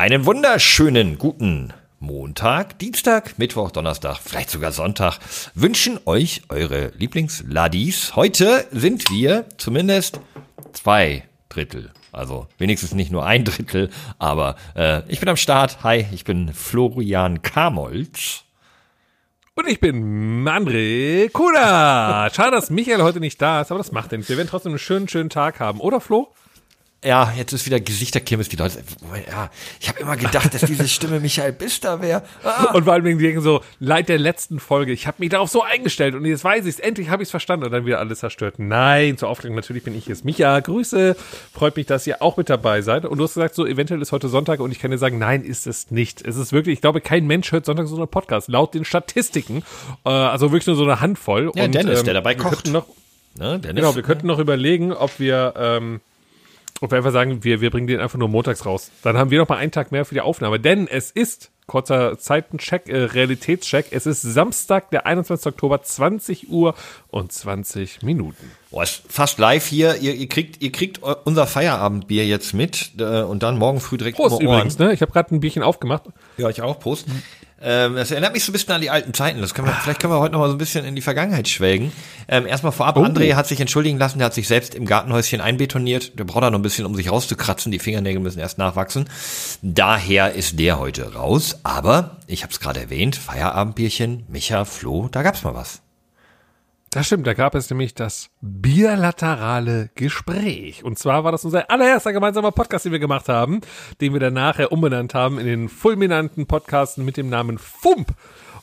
Einen wunderschönen guten Montag, Dienstag, Mittwoch, Donnerstag, vielleicht sogar Sonntag wünschen euch eure Lieblingsladis. Heute sind wir zumindest zwei Drittel. Also wenigstens nicht nur ein Drittel, aber äh, ich bin am Start. Hi, ich bin Florian Kamolz. Und ich bin André Kuna. Schade, dass Michael heute nicht da ist, aber das macht er nicht. Wir werden trotzdem einen schönen, schönen Tag haben, oder Flo? Ja, jetzt ist wieder Gesichterkirmes, die Leute. Ja, ich habe immer gedacht, dass diese Stimme Michael Bister wäre. Ah. Und vor allem wegen so, leid der letzten Folge, ich habe mich darauf so eingestellt und jetzt weiß ich's, endlich habe ich's verstanden und dann wieder alles zerstört. Nein, zur Aufklärung, natürlich bin ich jetzt Micha. Grüße, freut mich, dass ihr auch mit dabei seid. Und du hast gesagt, so eventuell ist heute Sonntag und ich kann dir sagen, nein, ist es nicht. Es ist wirklich, ich glaube, kein Mensch hört Sonntag so einen Podcast, laut den Statistiken. Äh, also wirklich nur so eine Handvoll. Ja, und, Dennis, ähm, der dabei kocht. Noch, Ne, Dennis, genau, wir könnten noch überlegen, ob wir... Ähm, ob wir einfach sagen, wir, wir bringen den einfach nur montags raus. Dann haben wir noch mal einen Tag mehr für die Aufnahme. Denn es ist, kurzer Zeitencheck, äh, Realitätscheck, es ist Samstag, der 21. Oktober, 20 Uhr und 20 Minuten. Boah, ist fast live hier. Ihr, ihr kriegt, ihr kriegt unser Feierabendbier jetzt mit äh, und dann morgen früh direkt Prost übrigens, ne? Ich habe gerade ein Bierchen aufgemacht. Ja, ich auch. Prost. Ähm, das erinnert mich so ein bisschen an die alten Zeiten. Das können wir, vielleicht können wir heute noch mal so ein bisschen in die Vergangenheit schwelgen. Ähm, erstmal vorab, Oh. André hat sich entschuldigen lassen, der hat sich selbst im Gartenhäuschen einbetoniert. Der braucht da noch ein bisschen, um sich rauszukratzen. Die Fingernägel müssen erst nachwachsen. Daher ist der heute raus. Aber, ich habe es gerade erwähnt, Feierabendbierchen, Micha, Flo, da gab's mal was. Das stimmt, da gab es nämlich das bilaterale Gespräch. Und zwar war das unser allererster gemeinsamer Podcast, den wir gemacht haben, den wir dann nachher umbenannt haben in den fulminanten Podcast mit dem Namen FUMP.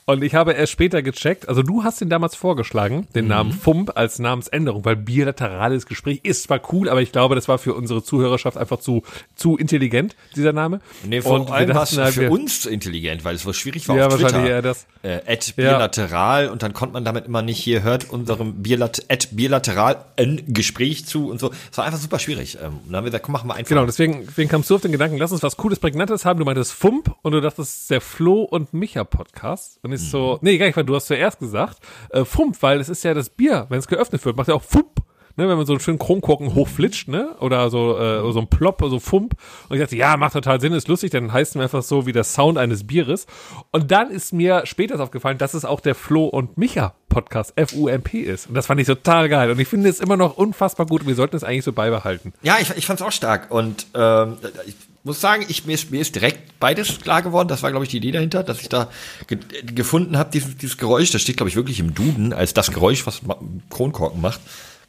Und ich habe erst später gecheckt, also du hast den damals vorgeschlagen, den Namen FUMP als Namensänderung, weil bilaterales Gespräch ist zwar cool, aber ich glaube, das war für unsere Zuhörerschaft einfach zu, zu intelligent, dieser Name. Nee, vor Und allem war es halt, für uns zu intelligent, weil es so schwierig war Ja, auf wahrscheinlich Twitter. eher das. Äh, at bilateral und dann konnte man damit immer nicht hier hört unserem Bilat at bilateral ein Gespräch zu und so. Es war einfach super schwierig. Ähm, und dann haben wir gesagt, komm, machen wir einfach. Genau, deswegen, deswegen kamst du auf den Gedanken, lass uns was Cooles, Prägnantes haben. Du meintest Fump und du dachtest, es ist der Flo und Micha Podcast. Und Mhm. so, nee, gar nicht, weil du hast zuerst gesagt, äh, Fump, weil es ist ja das Bier, wenn es geöffnet wird, macht ja auch Fump. Ne, wenn man so einen schönen Kronkorken hochflitscht, ne? Oder so, äh, oder so ein Plop, so Fump. Und ich dachte, ja, macht total Sinn, ist lustig, dann heißt es einfach so wie der Sound eines Bieres. Und dann ist mir später aufgefallen, dass es auch der Flo und Micha Podcast, F-U-M-P ist. Und das fand ich total geil. Und ich finde es immer noch unfassbar gut. Und wir sollten es eigentlich so beibehalten. Ja, ich, ich fand es auch stark. Und ähm, ich muss sagen, ich, mir, ist, mir ist direkt beides klar geworden. Das war, glaube ich, die Idee dahinter, dass ich da ge gefunden habe, dieses, dieses Geräusch. Das steht, glaube ich, wirklich im Duden als das Geräusch, was Kronkorken macht.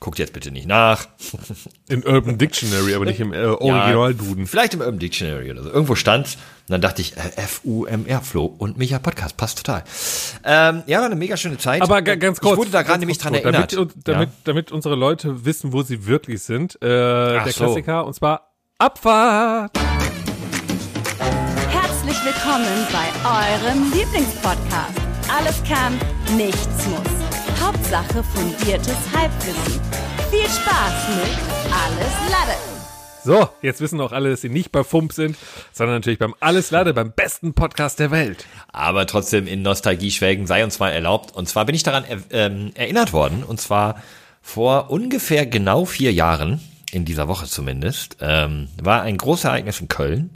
Guckt jetzt bitte nicht nach. Im Urban Dictionary, aber nicht im äh, Original-Duden. Vielleicht im Urban Dictionary oder so. Irgendwo stand's. Und dann dachte ich, äh, F-U-M-R, Flo und Micha Podcast, passt total. Ähm, ja, war eine mega schöne Zeit. Aber ga- ganz kurz. Ich wurde da gerade nämlich dran erinnert. Damit, damit, ja. damit unsere Leute wissen, wo sie wirklich sind. Äh, der so. Klassiker, und zwar Abfahrt. Herzlich willkommen bei eurem Lieblingspodcast. Alles kann, nichts muss. Hauptsache fundiertes Halbwissen. Viel Spaß mit Alles Lade. So, jetzt wissen auch alle, dass sie nicht bei Fump sind, sondern natürlich beim Alles Lade, beim besten Podcast der Welt. aber trotzdem in Nostalgie schwelgen sei uns mal erlaubt. Und zwar bin ich daran er, ähm, erinnert worden, und zwar vor ungefähr genau vier Jahren, in dieser Woche zumindest, ähm, war ein großes Ereignis in Köln,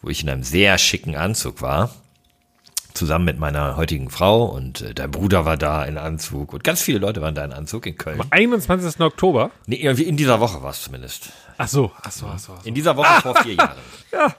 wo ich in einem sehr schicken Anzug war, zusammen mit meiner heutigen Frau und äh, dein Bruder war da in Anzug und ganz viele Leute waren da in Anzug in Köln. 21. Oktober. Nee, irgendwie in dieser Woche war es zumindest. Ach so, ach so, ach so. Ach so. In dieser Woche vor vier Jahren. ja,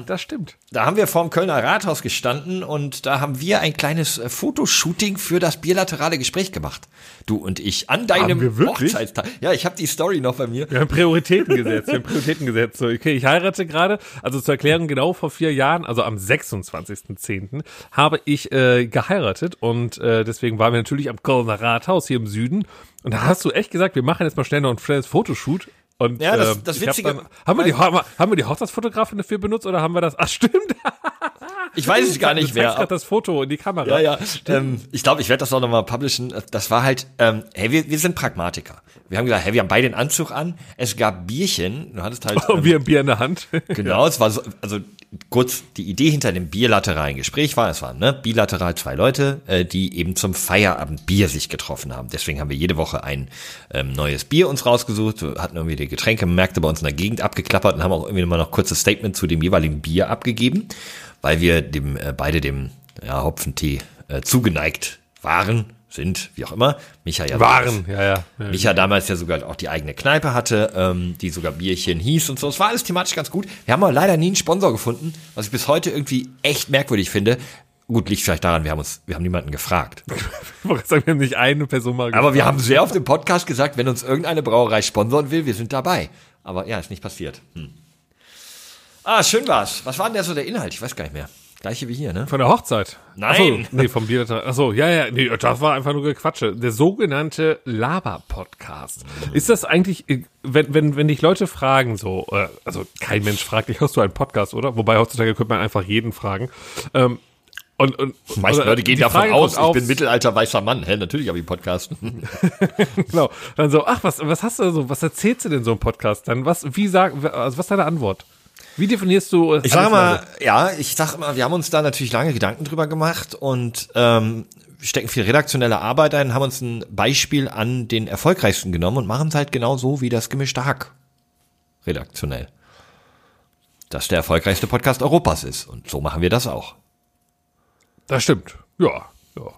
das stimmt. Da haben wir vorm Kölner Rathaus gestanden und da haben wir ein kleines äh, Fotoshooting für das bilaterale Gespräch gemacht. Du und ich an deinem? Hochzeitstag. Ja, ich habe die Story noch bei mir. Wir haben Prioritäten gesetzt. Wir haben Prioritäten gesetzt. So, okay, ich heirate gerade. Also zur Erklärung, genau vor vier Jahren, also am 26.10., habe ich äh, geheiratet und äh, deswegen waren wir natürlich am Kölner Rathaus hier im Süden. Und da hast du echt gesagt, wir machen jetzt mal schnell noch ein schnelles Fotoshoot. Und, Ja, das- ähm, das hab Witzige- Dann, haben, wir die, haben wir- haben wir die Hochzeitsfotografin dafür benutzt oder haben wir das? Ach, stimmt. Ich weiß es gar nicht du mehr. gerade das Foto in die Kamera. Ja, ja. Ähm, ich glaube, ich werde das auch nochmal publishen. Das war halt, ähm, hey, wir, wir sind Pragmatiker. Wir haben gesagt, hey, wir haben beide den Anzug an. Es gab Bierchen. Du hattest halt. Ähm, wir ein Bier in der Hand. genau, es war so, also kurz die Idee hinter dem bilateralen Gespräch war, es waren ne, bilateral zwei Leute, äh, die eben zum Feierabendbier sich getroffen haben. Deswegen haben wir jede Woche ein ähm, neues Bier uns rausgesucht, hatten irgendwie die Getränkemärkte bei uns in der Gegend abgeklappert und haben auch irgendwie mal noch kurzes Statement zu dem jeweiligen Bier abgegeben, weil wir dem äh, beide dem ja, Hopfentee äh, zugeneigt waren, sind, wie auch immer. Micha ja Waren, ja, ja. ja. Micha damals ja sogar auch die eigene Kneipe hatte, ähm, die sogar Bierchen hieß und so. Es war alles thematisch ganz gut. Wir haben aber leider nie einen Sponsor gefunden, was ich bis heute irgendwie echt merkwürdig finde. Gut, liegt vielleicht daran, wir haben uns, wir haben niemanden gefragt. Ich wollte sagen, wir haben nicht eine Person mal Aber wir haben sehr oft im Podcast gesagt, wenn uns irgendeine Brauerei sponsoren will, wir sind dabei. Aber ja, ist nicht passiert. Hm. Ah, schön war's. Was war denn der so der Inhalt? Ich weiß gar nicht mehr. Gleiche wie hier, ne? Von der Hochzeit. Nein. Achso, nee, vom Bilateral. Achso, ja, ja, nee, das war einfach nur Gequatsche. Der sogenannte Laber-Podcast. Ist das eigentlich, äh, wenn, wenn, wenn dich Leute fragen, so, äh, also kein Mensch fragt dich, hast du einen Podcast, oder? Wobei heutzutage könnte man einfach jeden fragen. Ähm, und, und, Die meisten Leute gehen die davon Frage aus, ich bin mittelalter weißer Mann. Hä, natürlich habe ich einen Podcast. Genau. Dann so, ach, was, was hast du so, was erzählst du denn so im Podcast? Dann was, wie sagen, also was ist deine Antwort? Wie definierst du Ich sage mal, ja, ich sag mal, wir haben uns da natürlich lange Gedanken drüber gemacht und ähm, stecken viel redaktionelle Arbeit ein, haben uns ein Beispiel an den erfolgreichsten genommen und machen es halt genau so wie das gemischte Hack. Redaktionell. Das der erfolgreichste Podcast Europas ist. Und so machen wir das auch. Das stimmt. Ja. ja.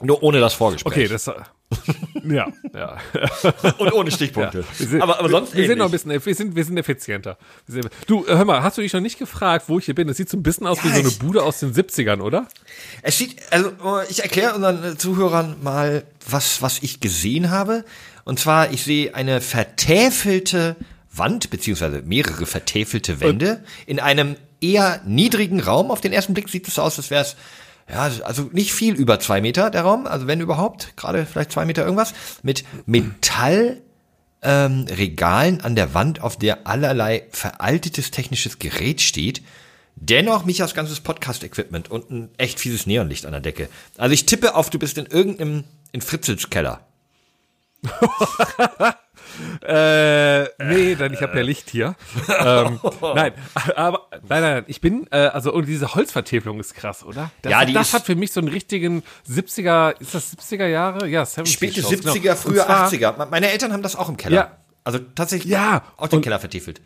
Nur ohne das Vorgespräch. Okay, das, ja, ja. und ohne Stichpunkte. Wir sind, aber, aber sonst wir, wir sind noch ein ähnlich. bisschen, wir sind, wir sind effizienter. Wir sind, du, äh, hör mal, hast du dich noch nicht gefragt, wo ich hier bin? Das sieht so ein bisschen aus wie Ja, so eine ich- Bude aus den 70ern, oder? Es sieht, also ich erkläre unseren Zuhörern mal, was, was ich gesehen habe. Und zwar, ich sehe eine vertäfelte Wand, beziehungsweise mehrere vertäfelte Wände in einem eher niedrigen Raum. Auf den ersten Blick sieht es so aus, als wäre es, ja, also nicht viel über zwei Meter der Raum, also wenn überhaupt, gerade vielleicht zwei Meter irgendwas, mit Metall ähm, an der Wand, auf der allerlei veraltetes technisches Gerät steht. Dennoch Michas ganzes Podcast-Equipment und ein echt fieses Neonlicht an der Decke. Also ich tippe auf, du bist in irgendeinem, in Fritzels Keller. Äh, nee, denn ich habe ja Licht hier. ähm, nein, aber nein, nein, nein, ich bin, äh, also und diese Holzvertäfelung ist krass, oder? Das, Ja, die das ist- hat für mich so einen richtigen 70er, ist das 70er Jahre? Ja, 70 Späte Shows, genau. 70er, Und frühe zwar- 80er. Meine Eltern haben das auch im Keller. Ja. Also tatsächlich Ja, auch den Keller vertiefelt.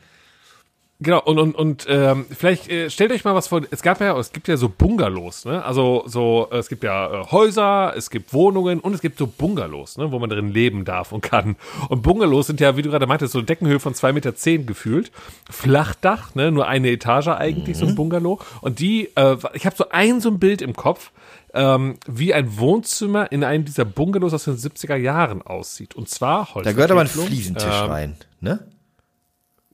Genau, und, und, und ähm, vielleicht äh, stellt euch mal was vor, es gab ja, es gibt ja so Bungalows, ne? Also so, äh, es gibt ja äh, Häuser, es gibt Wohnungen und es gibt so Bungalows, ne, wo man drin leben darf und kann. Und Bungalows sind ja, wie du gerade meintest, so Deckenhöhe von zwei Meter zehn gefühlt. Flachdach, ne? Nur eine Etage eigentlich, so ein Bungalow. Und die, äh, ich habe so ein so ein Bild im Kopf, ähm, wie ein Wohnzimmer in einem dieser Bungalows aus den 70er Jahren aussieht. Und zwar Holz. Da gehört aber ein Fliesentisch rein, ne?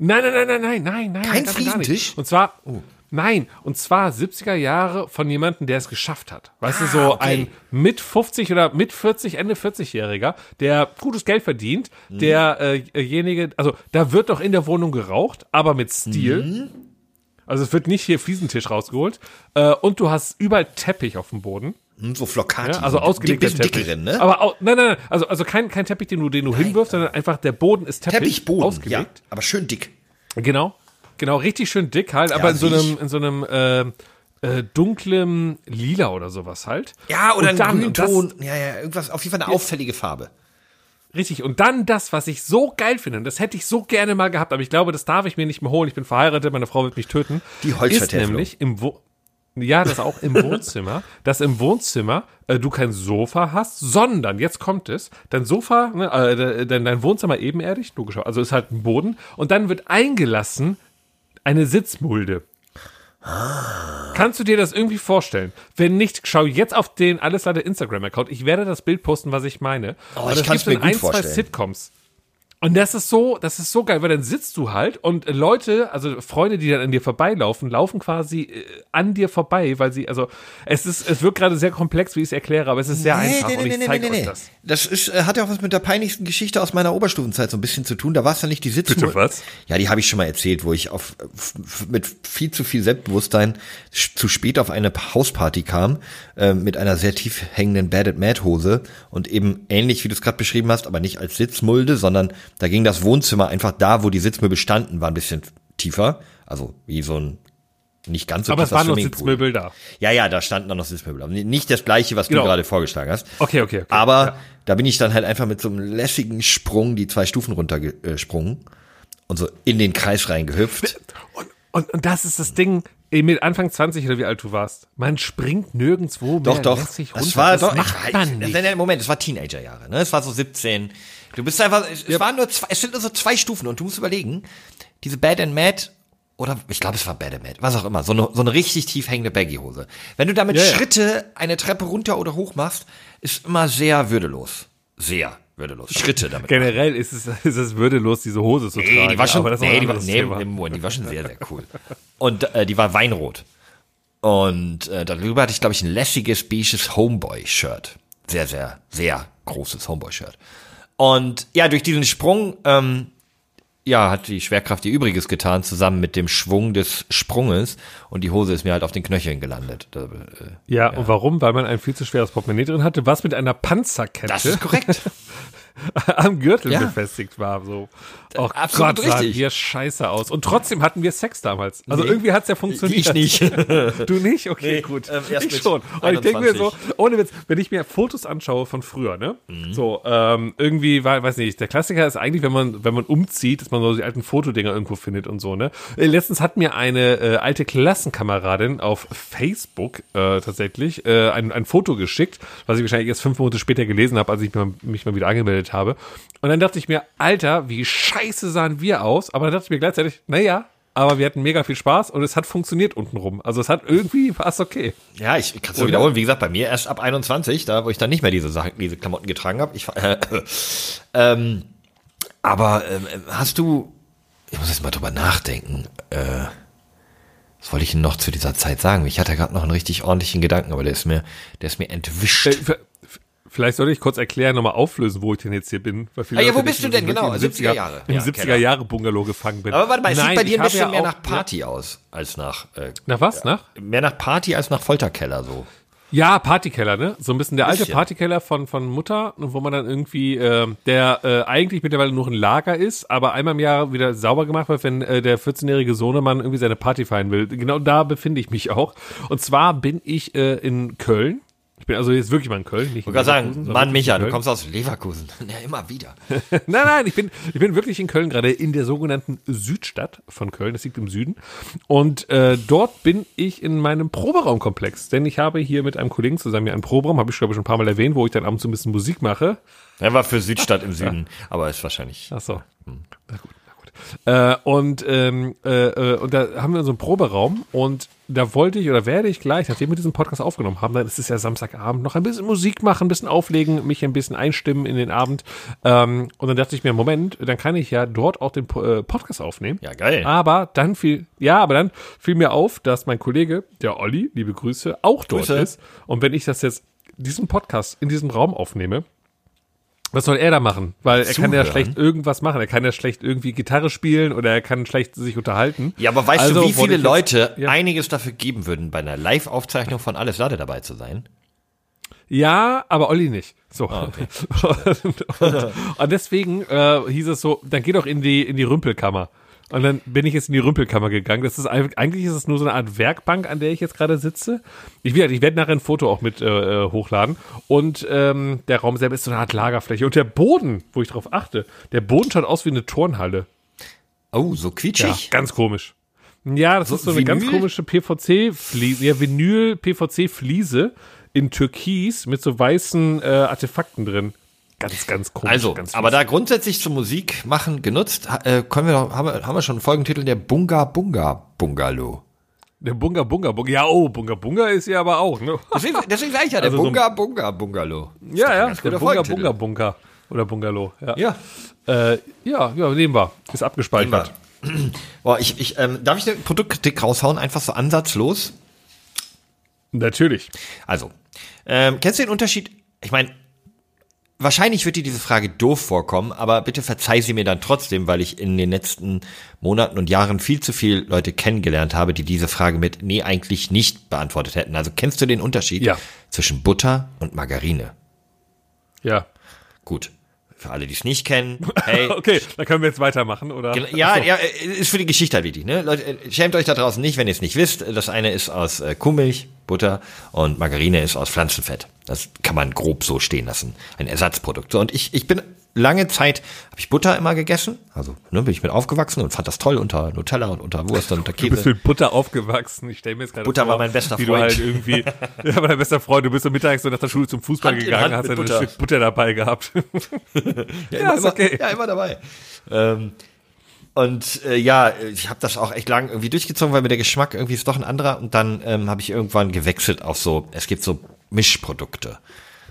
Nein, nein, nein, nein, nein, nein, nein. Kein ganz und zwar, nein, und zwar 70er Jahre von jemandem, der es geschafft hat. Weißt du, so Ah, okay. ein mit 50 oder mit 40, Ende 40-Jähriger, der gutes Geld verdient, Mhm. derjenige, also da wird doch in der Wohnung geraucht, aber mit Stil. Mhm. Also es wird nicht hier Fliesentisch rausgeholt. Äh, und du hast überall Teppich auf dem Boden. Hm, So Flocati. Ja, also so ausgelegter bisschen Teppich. dickeren, ne? Aber au, nein, nein, nein, also, also kein, kein Teppich, den du, den du hinwirfst, sondern einfach der Boden ist Teppich, Teppichboden, ausgelegt. ja, aber schön dick. Genau, genau, richtig schön dick halt, aber in so einem, in so einem äh, äh, dunklem Lila oder sowas halt. Ja, oder Und ein Grünton. Ja, ja, irgendwas, auf jeden Fall eine auffällige Farbe. Richtig, und dann das, was ich so geil finde, und das hätte ich so gerne mal gehabt, aber ich glaube, das darf ich mir nicht mehr holen. Ich bin verheiratet, meine Frau wird mich töten. Die ist Holzvertäfelung. nämlich im Wo ja, das auch im Wohnzimmer, dass im Wohnzimmer äh, du kein Sofa hast, sondern, jetzt kommt es, dein Sofa, ne, äh, dein, dein Wohnzimmer ebenerdig, logisch, also ist halt ein Boden, und dann wird eingelassen eine Sitzmulde. Kannst du dir das irgendwie vorstellen? Wenn nicht, schau jetzt auf den Alles Leiter Instagram-Account. Ich werde das Bild posten, was ich meine. Oh, ich gibt's in mir gut ein, zwei vorstellen. Sitcoms. Und das ist so, das ist so geil, weil dann sitzt du halt und Leute, also Freunde, die dann an dir vorbeilaufen, laufen quasi äh, an dir vorbei, weil sie, also es ist, es wirkt gerade sehr komplex, wie ich es erkläre, aber es ist sehr einfach und ich zeige euch das. Das ist, äh, hat ja auch was mit der peinlichsten Geschichte aus meiner Oberstufenzeit so ein bisschen zu tun. Da war es ja nicht die Sitzmulde. Bitte was? Ja, die habe ich schon mal erzählt, wo ich auf mit viel zu viel Selbstbewusstsein zu spät auf eine Hausparty kam äh, mit einer sehr tief hängenden Bad at Mad Hose und eben ähnlich wie du es gerade beschrieben hast, aber nicht als Sitzmulde, sondern da ging das Wohnzimmer einfach da, wo die Sitzmöbel standen, war ein bisschen tiefer, also wie so ein nicht ganz so Aber es waren noch. Sitzmöbel da. Ja, ja, da standen dann noch Sitzmöbel. Aber Nicht das gleiche, was Genau. du gerade vorgeschlagen hast. Okay, okay, okay. Aber Ja. da bin ich dann halt einfach mit so einem lässigen Sprung die zwei Stufen runtergesprungen und so in den Kreis reingehüpft. Und, und, und das ist das Ding, mit Anfang 20 oder wie alt du warst. Man springt nirgendwo Doch, mehr doch. lässig runter. Das war das doch. macht ich, man ich, nicht. Moment, es war Teenagerjahre. Ne? Es war so 17. Du bist einfach. Es, es waren nur zwei. Es sind nur so zwei Stufen und du musst überlegen. Diese Bad and Mad oder ich glaube, es war Bad and Mad, was auch immer. So eine so eine richtig tief hängende Baggy-Hose. Wenn du damit Ja, ja. Schritte eine Treppe runter oder hoch machst, ist immer sehr würdelos. Sehr würdelos. Schritte damit. Generell ist es, ist es würdelos, diese Hose zu tragen. Nee, die war schon, nee, die war, nee, nee, die war schon sehr, sehr cool. Und äh, die war weinrot. Und äh, darüber hatte ich, glaube ich, ein lässiges, beiges Homeboy-Shirt. Sehr, sehr, sehr großes Homeboy-Shirt. Und ja, durch diesen Sprung, ähm, ja, hat die Schwerkraft ihr Übriges getan, zusammen mit dem Schwung des Sprunges. Und die Hose ist mir halt auf den Knöcheln gelandet. Da, äh, Ja, und warum? Weil man ein viel zu schweres Portemonnaie drin hatte, was mit einer Panzerkette das ist korrekt. am Gürtel Ja. befestigt war. So. Oh absolut Gott, sahen richtig. wir scheiße aus. Und trotzdem hatten wir Sex damals. Also Nee. irgendwie hat's ja funktioniert. Ich nicht. Du nicht? Okay, Nee, gut. ähm, ich schon. Und ich denke mir so, 21. ohne Witz, wenn ich mir Fotos anschaue von früher, ne? Mhm. So, ähm, irgendwie, war, weiß nicht, der Klassiker ist eigentlich, wenn man, wenn man umzieht, dass man so die alten Fotodinger irgendwo findet und so, ne? Äh, Letztens hat mir eine äh, alte Klassenkameradin auf Facebook äh, tatsächlich äh, ein, ein Foto geschickt, was ich wahrscheinlich erst fünf Monate später gelesen habe, als ich mich mal wieder angemeldet habe. Und dann dachte ich mir, Alter, wie scheiße sahen wir aus. Aber dann dachte ich mir gleichzeitig, naja, aber wir hatten mega viel Spaß und es hat funktioniert untenrum. Also es hat irgendwie, war es okay. Ja, ich kann es Oder? wiederholen. Wie gesagt, bei mir erst ab 21, da wo ich dann nicht mehr diese Sachen, diese Klamotten getragen habe. Ich, äh, ähm, aber ähm, hast du, ich muss jetzt mal drüber nachdenken, äh, was wollte ich denn noch zu dieser Zeit sagen? Ich hatte gerade noch einen richtig ordentlichen Gedanken, aber der ist mir, der ist mir entwischt. Äh, Vielleicht sollte ich kurz erklären, nochmal auflösen, wo ich denn jetzt hier bin. Weil viele Ah, ja, wo bist du denn? Genau, wirklich 70er Jahre. Im Ja, 70er Keller. Jahre Bungalow gefangen bin. aber warte mal, es sieht Nein, bei dir ich ein bisschen ja mehr auch- nach Party aus, als nach, äh, Ja. Nach was? Nach? mehr nach Party als nach Folterkeller, so. Ja, Partykeller, ne? So ein bisschen der alte Bisschen. Partykeller von, von Mutter, wo man dann irgendwie, äh, der äh, eigentlich mittlerweile nur ein Lager ist, aber einmal im Jahr wieder sauber gemacht wird, wenn äh, der 14-jährige Sohnemann irgendwie seine Party feiern will. Genau da befinde ich mich auch. Und zwar bin ich äh, in Köln. Bin also jetzt wirklich mal in Köln. Nicht Ich wollte gerade sagen, Mann, Micha, du kommst aus Leverkusen. Ja, immer wieder. nein, nein, ich bin, ich bin wirklich in Köln gerade, in der sogenannten Südstadt von Köln, das liegt im Süden. Und äh, dort bin ich in meinem Proberaumkomplex, denn ich habe hier mit einem Kollegen zusammen hier einen Proberaum, habe ich glaube ich schon ein paar Mal erwähnt, wo ich dann abends so ein bisschen Musik mache. Er war für Südstadt im Süden, aber ist wahrscheinlich. Ach so. Gut, na gut. Äh, und, ähm, äh, äh, und da haben wir so einen Proberaum und da wollte ich oder werde ich gleich, nachdem wir diesen Podcast aufgenommen haben, dann ist es ja Samstagabend, noch ein bisschen Musik machen, ein bisschen auflegen, mich ein bisschen einstimmen in den Abend. Ähm, und dann dachte ich mir, Moment, dann kann ich ja dort auch den äh, Podcast aufnehmen. Ja, geil. Aber dann fiel, ja, aber dann fiel mir auf, dass mein Kollege, der Olli, liebe Grüße, auch dort Grüße. ist. Und wenn ich das jetzt, diesen Podcast in diesem Raum aufnehme, was soll er da machen? Weil er kann ja Zuhören. schlecht irgendwas machen. Er kann ja schlecht irgendwie Gitarre spielen oder er kann schlecht sich unterhalten. Ja, aber weißt Also du, wie viele ich jetzt- Leute ja. einiges dafür geben würden, bei einer Live-Aufzeichnung von Alles Lade dabei zu sein? Ja, aber Olli nicht. So. Ah, und, und, und deswegen äh, hieß es so, dann geh doch in die, in die Rümpelkammer. Und dann bin ich jetzt in die Rümpelkammer gegangen. Das ist eig- eigentlich ist es nur so eine Art Werkbank, an der ich jetzt gerade sitze. Ich werde, ich werde nachher ein Foto auch mit äh, äh, hochladen. Und ähm, der Raum selber ist so eine Art Lagerfläche. Und der Boden, wo ich drauf achte, der Boden schaut aus wie eine Turnhalle. Oh, so quietschig. Ganz komisch. Ja, das So ist so eine ganz Vinyl? komische PVC-Fliese, ja, Vinyl-PVC-Fliese in Türkis mit so weißen äh, Artefakten drin. Ganz, ganz komisch. Also, ganz aber da grundsätzlich zum Musik machen genutzt, äh, können wir doch, haben wir, haben wir schon einen Folgentitel, der Bunga Bunga Bungalow. Der Bunga Bunga Bunga. Ja, oh, Bunga Bunga ist ja aber auch, ne? Deswegen, deswegen sage ich ja, der Also so ein- Bunga Bunga Bungalow. Ja, ja, der Bunga. Bunga Bunga. Oder Bungalow, ja. Ja. Äh, ja, ja, nehmen wir. Ist abgespeichert. Boah, ich, ich, ähm, darf ich eine Produktkritik raushauen? Einfach so ansatzlos? Natürlich. Also, ähm, kennst du den Unterschied? Ich meine, wahrscheinlich wird dir diese Frage doof vorkommen, aber bitte verzeih sie mir dann trotzdem, weil ich in den letzten Monaten und Jahren viel zu viele Leute kennengelernt habe, die diese Frage mit nee eigentlich nicht beantwortet hätten. Also kennst du den Unterschied Ja. zwischen Butter und Margarine? Ja. Gut. Für alle, die es nicht kennen, hey, Okay, dann können wir jetzt weitermachen, oder? Ja, Achso. ja, äh, ist für die Geschichte halt wichtig. Ne? Leute, äh, schämt euch da draußen nicht, wenn ihr es nicht wisst. Das eine ist aus äh, Kuhmilch, Butter und Margarine ist aus Pflanzenfett. Das kann man grob so stehen lassen. Ein Ersatzprodukt. So, und ich, ich bin lange Zeit, habe ich Butter immer gegessen. Also ne, bin ich mit aufgewachsen und fand das toll unter Nutella und unter Wurst und unter Du bist Käse. mit Butter aufgewachsen. Ich stelle mir jetzt gerade Butter vor, war mein bester wie du Freund. halt irgendwie, ja, mein bester Freund, du bist so mittags so nach der Schule zum Fußball Hand gegangen, hast ein Butter. Stück Butter dabei gehabt. Ja, Ja, ist okay. Ja, immer dabei. Ähm, und äh, ja, ich habe das auch echt lang irgendwie durchgezogen, weil mir der Geschmack irgendwie ist doch ein anderer. Und dann ähm, habe ich irgendwann gewechselt auf so, es gibt so Mischprodukte,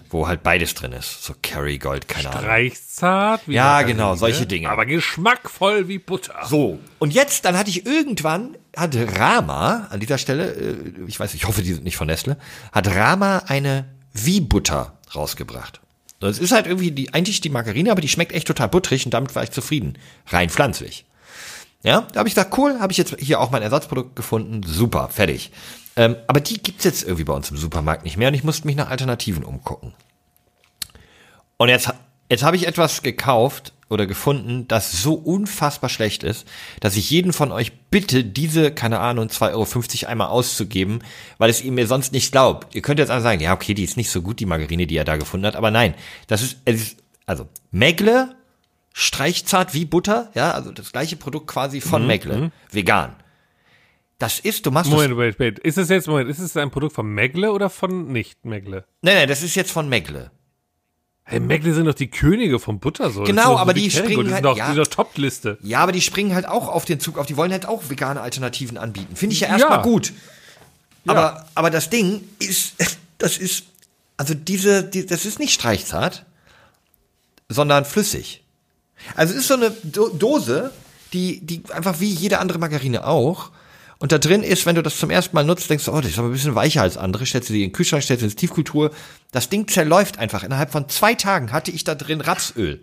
wo halt beides drin ist. So Kerrygold, keine Ahnung. Reichzart. wie Ja, genau, solche Dinge. Aber geschmackvoll wie Butter. So, und jetzt, dann hatte ich irgendwann, hat Rama, an dieser Stelle, äh, ich weiß, ich hoffe, die sind nicht von Nestle, hat Rama eine Wie-Butter rausgebracht. Das ist halt irgendwie die, eigentlich die Margarine, aber die schmeckt echt total butterig und damit war ich zufrieden. Rein pflanzlich. Ja, da habe ich gesagt, cool, habe ich jetzt hier auch mein Ersatzprodukt gefunden, super, fertig. Ähm, aber die gibt's jetzt irgendwie bei uns im Supermarkt nicht mehr und ich musste mich nach Alternativen umgucken. Und jetzt, jetzt habe ich etwas gekauft oder gefunden, das so unfassbar schlecht ist, dass ich jeden von euch bitte, diese, keine Ahnung, 2,50 Euro einmal auszugeben, weil es ihr mir sonst nicht glaubt. Ihr könnt jetzt einfach sagen, ja, okay, die ist nicht so gut, die Margarine, die er da gefunden hat, aber nein, das ist, es ist also Megle, streichzart wie Butter, ja, also das gleiche Produkt quasi von Megle, vegan. Das ist, du machst Moment, wait, wait. Ist es jetzt, Moment, ist es ein Produkt von Megle oder von nicht Megle? das, nein, nein, das ist jetzt von Megle. Hey, Megle sind doch die Könige vom Butter so. Das Genau, aber die Kerrygold. springen die halt- doch, ja. die Top-Liste. Ja, aber die springen halt auch auf den Zug auf. Die wollen halt auch vegane Alternativen anbieten. Finde ich ja erstmal Ja. gut. Ja. Aber, aber das Ding ist, das ist, also diese, die, das ist nicht streichzart, sondern flüssig. Also es ist so eine Do Dose, die, die einfach wie jede andere Margarine auch. Und da drin ist, wenn du das zum ersten Mal nutzt, denkst du, oh, das ist aber ein bisschen weicher als andere. Stellst du die in den Kühlschrank, stellst du ins Tiefkultur. Das Ding zerläuft einfach. Innerhalb von zwei Tagen hatte ich da drin Rapsöl.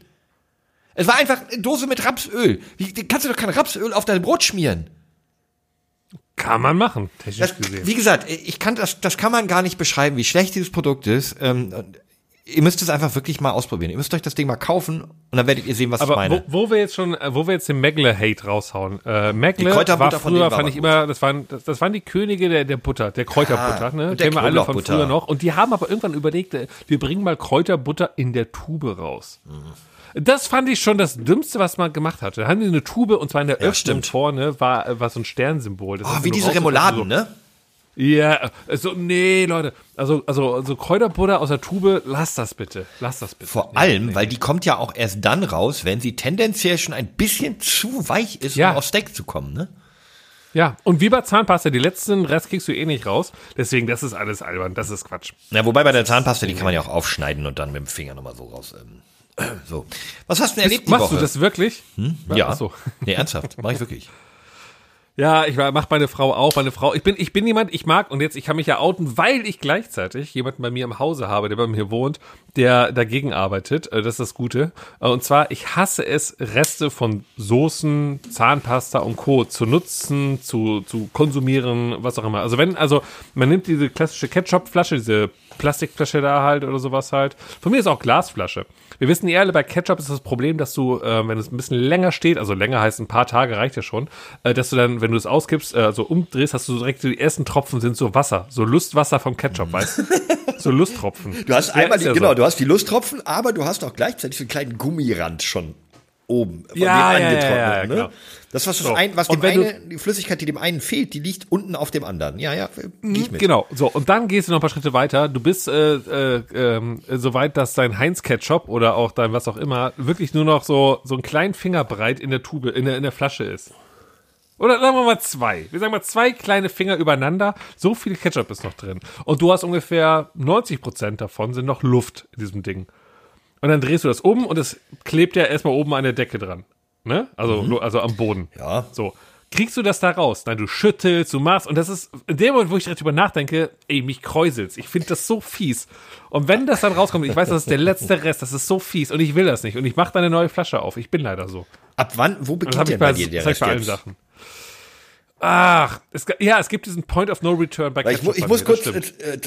Es war einfach eine Dose mit Rapsöl. Wie, kannst du doch kein Rapsöl auf dein Brot schmieren? Kann man machen, technisch Das, gesehen. wie gesagt, ich kann das, das kann man gar nicht beschreiben, wie schlecht dieses Produkt ist. Ähm, ihr müsst es einfach wirklich mal ausprobieren. Ihr müsst euch das Ding mal kaufen und dann werdet ihr sehen, was ich Aber meine. wo, wo wir jetzt schon, äh, wo wir jetzt den Megle-Hate raushauen. Äh, Die Megle war früher, fand ich immer, das waren, das, das waren die Könige der, der Butter, der Kräuterbutter, ne? und der Kennen wir alle von früher noch. Und die haben aber irgendwann überlegt, äh, wir bringen mal Kräuterbutter in der Tube raus. Mhm. Das fand ich schon das Dümmste, was man gemacht hatte. Da haben die eine Tube und zwar in der Öffnung stimmt. vorne war, äh, war so ein Sternsymbol. Das oh, wie diese Remouladen, so- ne? Ja, äh, so, nee, Leute. Also, also, also Kräuterbutter aus der Tube, lass das bitte. Lass das bitte. Vor Nee, allem, nee. weil die kommt ja auch erst dann raus, wenn sie tendenziell schon ein bisschen zu weich ist, Ja. um aufs Steak zu kommen, ne? Ja, und wie bei Zahnpasta, die letzten Rest kriegst du eh nicht raus. Deswegen, das ist alles albern, das ist Quatsch. Na, wobei bei der Zahnpasta, die kann man ja auch aufschneiden und dann mit dem Finger nochmal so raus. Ähm, so. Was hast du denn erlebt die Machst Woche? du das wirklich? Ja. Ach so. Nee, ernsthaft. Mach ich wirklich. Ja, ich mach meine Frau auch. Meine Frau, ich bin, ich bin jemand, ich mag, und jetzt, ich kann mich ja outen, weil ich gleichzeitig jemanden bei mir im Hause habe, der bei mir wohnt, der dagegen arbeitet. Äh, Das ist das Gute. Äh, Und zwar, ich hasse es, Reste von Soßen, Zahnpasta und Co. zu nutzen, zu, zu konsumieren, was auch immer. Also wenn, also, man nimmt diese klassische Ketchup-Flasche, diese Plastikflasche da halt oder sowas halt. Von mir ist auch Glasflasche. Wir wissen ja alle, bei Ketchup ist das Problem, dass du, äh, wenn es ein bisschen länger steht, also länger heißt ein paar Tage, reicht ja schon, äh, dass du dann, wenn du es auskippst, äh, so umdrehst, hast du direkt, die ersten Tropfen sind so Wasser, so Lustwasser vom Ketchup, weißt du? So Lusttropfen. Du hast Ja, einmal, die, ja genau, so. du hast die Lusttropfen, aber du hast auch gleichzeitig so einen kleinen Gummirand schon oben. Von Ja, dem ja, ja, angetrocknet, ja, ne? genau. Das, was, So. ein, was dem wenn du- eine, die Flüssigkeit, die dem einen fehlt, die liegt unten auf dem anderen. Ja, ja, geh ich mit. Genau, so, und dann gehst du noch ein paar Schritte weiter. Du bist äh, äh, ähm, so weit, dass dein Heinz-Ketchup oder auch dein was auch immer wirklich nur noch so, so einen kleinen Finger breit in der Tube, in der, in der Flasche ist. Oder sagen wir mal zwei. Wir sagen mal zwei kleine Finger übereinander. So viel Ketchup ist noch drin. Und du hast ungefähr 90% davon sind noch Luft in diesem Ding. Und dann drehst du das um und es klebt ja erstmal oben an der Decke dran. Ne? Also, nur- also am Boden. Ja. So. Kriegst du das da raus? Nein, du schüttelst, du machst. Und das ist in dem Moment, wo ich darüber nachdenke, ey, mich kräuselt's. Ich finde das so fies. Und wenn das dann rauskommt, ich weiß, das ist der letzte Rest, das ist so fies und ich will das nicht. Und ich mache da eine neue Flasche auf. Ich bin leider so. Ab wann, wo beginnt denn bei, bei dir der das hab ich Rest bei allen? Sachen. Ach, es, ja, es gibt diesen Point of No Return bei Weil ich, mu- Ketchup ich muss kurz äh, äh,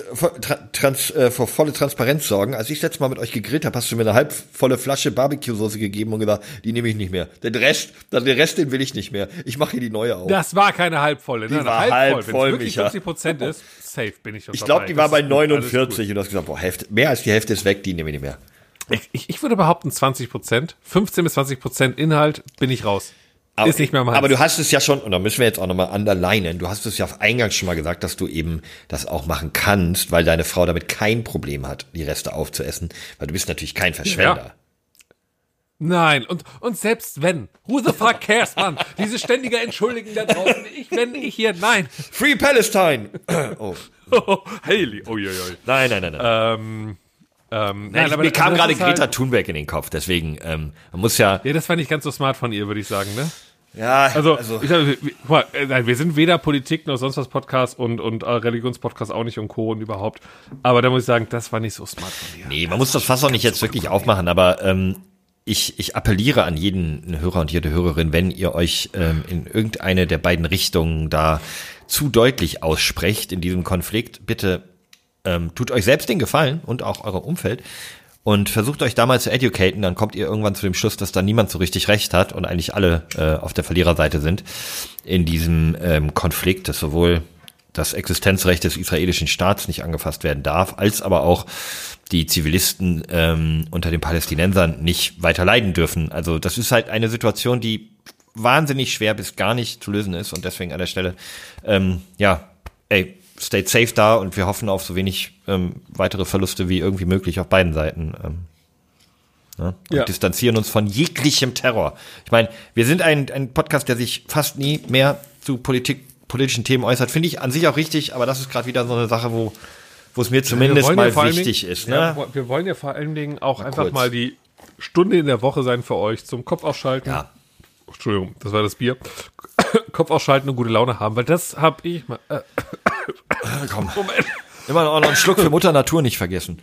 trans, äh, vor volle Transparenz sorgen. Als ich letztes Mal mit euch gegrillt habe, hast du mir eine halbvolle Flasche Barbecue-Soße gegeben und gesagt, die nehme ich nicht mehr. Den Rest, den Rest, den will ich nicht mehr. Ich mache hier die neue auf. Das war keine halbvolle. Die Nein, war halb halb. Wenn es wirklich Micha. 50 Prozent ist, safe bin ich schon ich glaube, die war bei ist gut, alles 49 und du hast gesagt, boah, Hälfte, mehr als die Hälfte ist weg, die nehme ich nicht mehr. gut. Ich, ich würde behaupten 20 Prozent. 15 bis 20 Prozent Inhalt bin ich raus. Aber, ist nicht mehr meins. aber du hast es ja schon, und da müssen wir jetzt auch nochmal underlinen, du hast es ja auf Eingang schon mal gesagt, dass du eben das auch machen kannst, weil deine Frau damit kein Problem hat, die Reste aufzuessen, weil du bist natürlich kein Verschwender. Nein, und, und selbst wenn. Who the fuck cares, Mann? Diese ständige Entschuldigen da draußen. Ich, wenn ich hier, nein. Free Palestine! oh. Haley, uiuiui. Nein, nein, nein, nein. Ähm, ähm, Nein, ich, aber mir kam gerade halt- Greta Thunberg in den Kopf, deswegen, ähm, man muss ja, Ja, das war nicht ganz so smart von ihr, würde ich sagen, ne? Ja, Also, also ich guck mal, äh, nein, wir sind weder Politik noch sonst was Podcast und, und äh, Religionspodcast auch nicht und Co. und überhaupt. Aber da muss ich sagen, das war nicht so smart von dir. nee, man muss das Fass auch nicht jetzt wirklich aufmachen, aber ähm, ich, ich appelliere an jeden Hörer und jede Hörerin, wenn ihr euch ähm, in irgendeine der beiden Richtungen da zu deutlich aussprecht in diesem Konflikt, bitte ähm, tut euch selbst den Gefallen und auch eurem Umfeld und versucht euch da mal zu educaten, dann kommt ihr irgendwann zu dem Schluss, dass da niemand so richtig recht hat und eigentlich alle äh, auf der Verliererseite sind in diesem ähm, Konflikt, dass sowohl das Existenzrecht des israelischen Staats nicht angefasst werden darf, als aber auch die Zivilisten ähm, unter den Palästinensern nicht weiter leiden dürfen. Also das ist halt eine Situation, die wahnsinnig schwer bis gar nicht zu lösen ist und deswegen an der Stelle, ähm, ja, ey, stay safe da und wir hoffen auf so wenig ähm, weitere Verluste wie irgendwie möglich auf beiden Seiten. Ähm, ne? Und Ja. distanzieren uns von jeglichem Terror. Ich meine, wir sind ein, ein Podcast, der sich fast nie mehr zu Politik, politischen Themen äußert. Finde ich an sich auch richtig, aber das ist gerade wieder so eine Sache, wo wo es mir zumindest wollen mal ja wichtig Dingen- ist. Ne? Ja, wir wollen ja vor allen Dingen auch einfach kurz. mal die Stunde in der Woche sein für euch zum Kopf ausschalten. Ja. Entschuldigung, das war das Bier. Kopf ausschalten und gute Laune haben, weil das habe ich mal. Äh, Komm, Moment. immer noch einen Schluck für Mutter Natur nicht vergessen.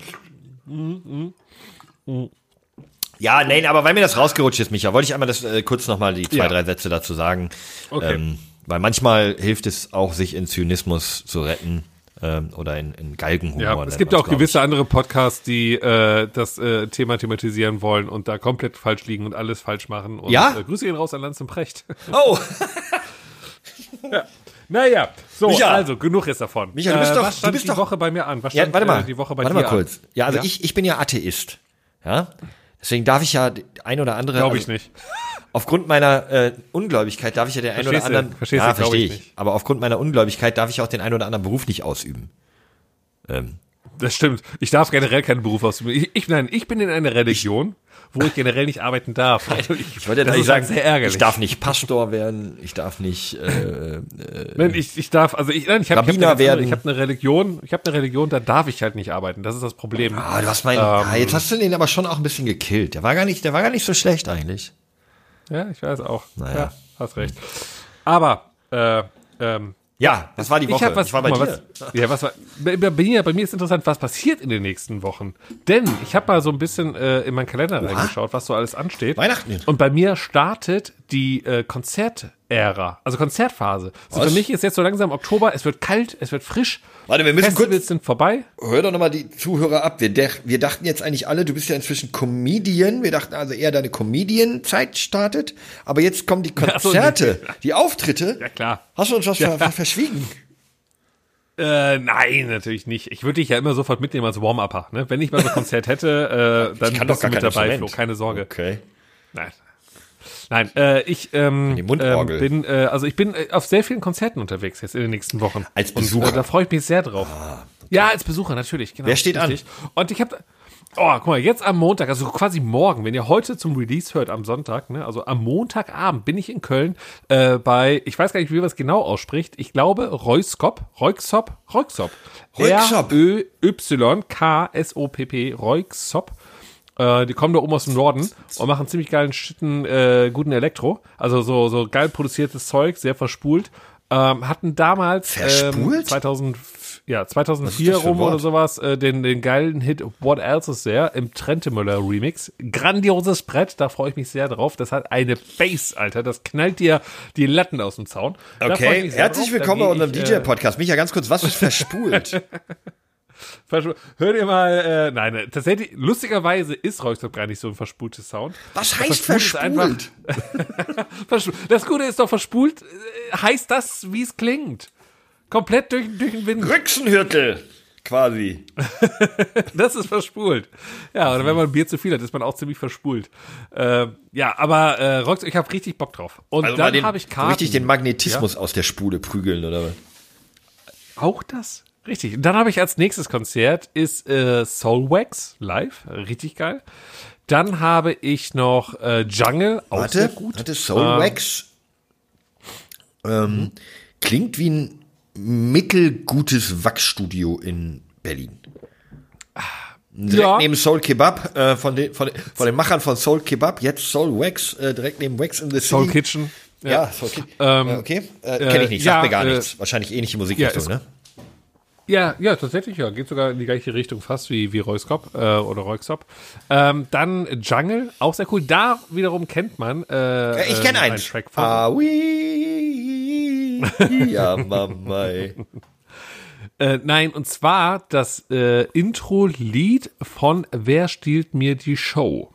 Ja, nein, aber weil mir das rausgerutscht ist, Micha, wollte ich einmal das äh, kurz nochmal die zwei, Ja. drei Sätze dazu sagen. Okay. Ähm, weil manchmal hilft es auch, sich in Zynismus zu retten ähm, oder in, in Galgenhumor. Ja, es gibt auch gewisse andere Podcasts, die äh, das äh, Thema thematisieren wollen und da komplett falsch liegen und alles falsch machen. Und, Ja? Äh, Grüße gehen raus an Lanz und Precht. Oh, naja, so, Micha. also genug jetzt davon. Micha, du bist äh, doch- was du stand bist die doch- Woche bei mir an? Was ja, stand warte mal, äh, die Woche bei warte mal kurz. an? Ja, also Ich, ich bin ja Atheist. Ja, deswegen darf ich ja ein oder andere. Glaube also, ich nicht. Aufgrund meiner äh, Ungläubigkeit darf ich ja den einen oder du? anderen. Verstehst ja, du, verstehe ich ich. nicht. Aber aufgrund meiner Ungläubigkeit darf ich auch den einen oder anderen Beruf nicht ausüben. Ähm, Das stimmt. Ich darf generell keinen Beruf ausüben. Ich, ich, nein, ich bin in einer Religion, wo ich generell nicht arbeiten darf. Ich, ich wollte das nicht ist sagen, halt sehr ärgerlich. ich darf nicht Pastor werden, ich darf nicht. Äh, Nein, ich, ich darf, also ich, nein, ich habe hab eine, werden. ich hab eine Religion, ich habe eine Religion, da darf ich halt nicht arbeiten. Das ist das Problem. ah, du hast meinen. Ähm. ah, jetzt hast du den aber schon auch ein bisschen gekillt. Der war gar nicht, der war gar nicht so schlecht eigentlich. Ja, ich weiß auch. Naja. Ja, hast recht. Aber, äh, ähm, Ja, das war die Woche. ich was, war bei mal, dir. was, ja, was war, bei, mir, bei mir ist interessant, was passiert in den nächsten Wochen. Denn ich habe mal so ein bisschen äh, in meinen Kalender reingeschaut, was so alles ansteht. Weihnachten. Und bei mir startet die äh, Konzertära, also Konzertphase. So für mich ist jetzt so langsam Oktober, es wird kalt, es wird frisch. Warte, wir müssen Festivals kurz. sind vorbei. Hör doch nochmal die Zuhörer ab. Wir, wir dachten jetzt eigentlich alle, du bist ja inzwischen Comedian. Wir dachten also eher deine Comedian-Zeit startet. Aber jetzt kommen die Ach so, Konzerte, die Auftritte. Ja, klar. Hast du uns was ver verschwiegen? Äh, nein, natürlich nicht. Ich würde dich ja immer sofort mitnehmen als Warm-Upper. Ne? Wenn ich mal so ein Konzert hätte, äh, dann kann bist doch du mit dabei. Flo, keine Sorge. Okay. Nein. Nein, äh, ich ähm, ähm, bin, äh, also ich bin äh, auf sehr vielen Konzerten unterwegs jetzt in den nächsten Wochen. Als Und, Besucher? äh, da freue ich mich sehr drauf. Ja, als Besucher natürlich. Genau, Wer steht an? Und ich habe, oh, guck mal, jetzt am Montag, also quasi morgen, wenn ihr heute zum Release hört am Sonntag, ne, also am Montagabend bin ich in Köln äh, bei, ich weiß gar nicht, wie man es genau ausspricht. Ich glaube Reuskop, Reuksop, Reuksop, Reuksop. R Ö Äh, die kommen da oben aus dem Norden und machen ziemlich geilen, schitten, äh, guten Elektro. Also so, so geil produziertes Zeug, sehr verspult. Ähm, hatten damals Verspult? Ähm, 2000, ja, Was ist 2004 das für ein rum oder sowas äh, den, den geilen Hit What Else Is There im Trentemüller Remix. Grandioses Brett, da freue ich mich sehr drauf. Das hat eine Bass, Alter. Das knallt dir die Latten aus dem Zaun. Okay, herzlich drauf. Willkommen bei unserem ich, äh, DJ-Podcast. Micha, ganz kurz, was ist verspult? Hör dir mal, äh, nein, äh, tatsächlich, lustigerweise ist Royksop gar nicht so ein verspultes Sound. Was heißt Verspult verspult? Das Gute ist doch, verspult äh, heißt das, wie es klingt. Komplett durch, durch den Wind. Rüchsenhürtel, quasi. Das ist verspult. Ja, oder wenn man Bier zu viel hat, ist man auch ziemlich verspult. Äh, ja, aber äh, Royksop, ich habe richtig Bock drauf. Und Also dann habe ich Karten. richtig den Magnetismus aus der Spule prügeln, oder was? Auch das? Richtig. Und dann habe ich als nächstes Konzert ist äh, Soulwax live, richtig geil. Dann habe ich noch äh, Jungle, auch sehr Warte, gut. warte, Soulwax ähm, klingt wie ein mittelgutes Wachsstudio in Berlin. Direkt Ja. neben Soul Kebab, äh, von, den, von, den, von den Machern von Soul Kebab, jetzt Soul Wax, äh, direkt neben Wax in the City. Soul Kitchen. Ja, Soul Kitchen. Ähm, äh, okay, äh, kenne ich nicht, ja, sagt mir gar äh, nichts. Wahrscheinlich ähnliche Musikrichtung, ist- ne? Ja, ja, tatsächlich, ja. Geht sogar in die gleiche Richtung fast wie, wie Royskop äh, oder Royksop. Ähm, dann Jungle, auch sehr cool. Da wiederum kennt man äh, ich kenne äh, eins. Track von. Ah, oui, ja, Mama. Äh, nein, und zwar das äh, Intro-Lied von Wer stiehlt mir die Show?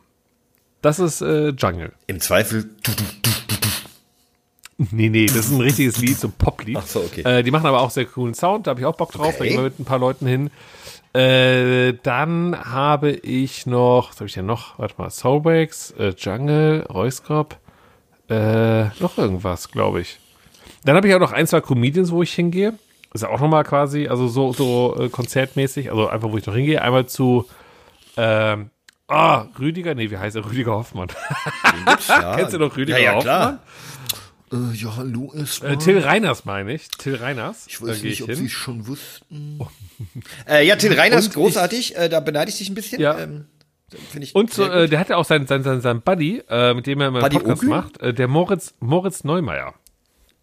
Das ist äh, Jungle. Im Zweifel, Nee, nee, das ist ein richtiges Lied, so ein Poplied. Ach so, okay. Äh, die machen aber auch sehr coolen Sound, da habe ich auch Bock drauf, da Okay. gehen wir mit ein paar Leuten hin. Äh, dann habe ich noch, was habe ich denn noch? Warte mal, Soulwax, äh, Jungle, Royskop, äh, noch irgendwas, glaube ich. Dann habe ich auch noch ein, zwei Comedians, wo ich hingehe. Ist ja auch nochmal quasi, also so, so äh, konzertmäßig, also einfach, wo ich noch hingehe. Einmal zu, ähm, ah, Rüdiger, nee, wie heißt er? Rüdiger Hoffmann. ja. Kennst du noch Rüdiger ja, ja, Hoffmann? klar. Äh, ja, hallo erstmal. Äh, Till Reiners meine ich. Till Reiners. Ich weiß nicht, ich ob hin. Sie es schon wussten. äh, ja, Till Reiners, Und großartig. äh, da beneide ich dich ein bisschen. Ja. Ähm, ich Und so, äh, der hatte auch seinen sein, sein, sein Buddy, äh, mit dem er immer Buddy Podcast Ogün? macht, äh, der Moritz, Moritz Neumeier.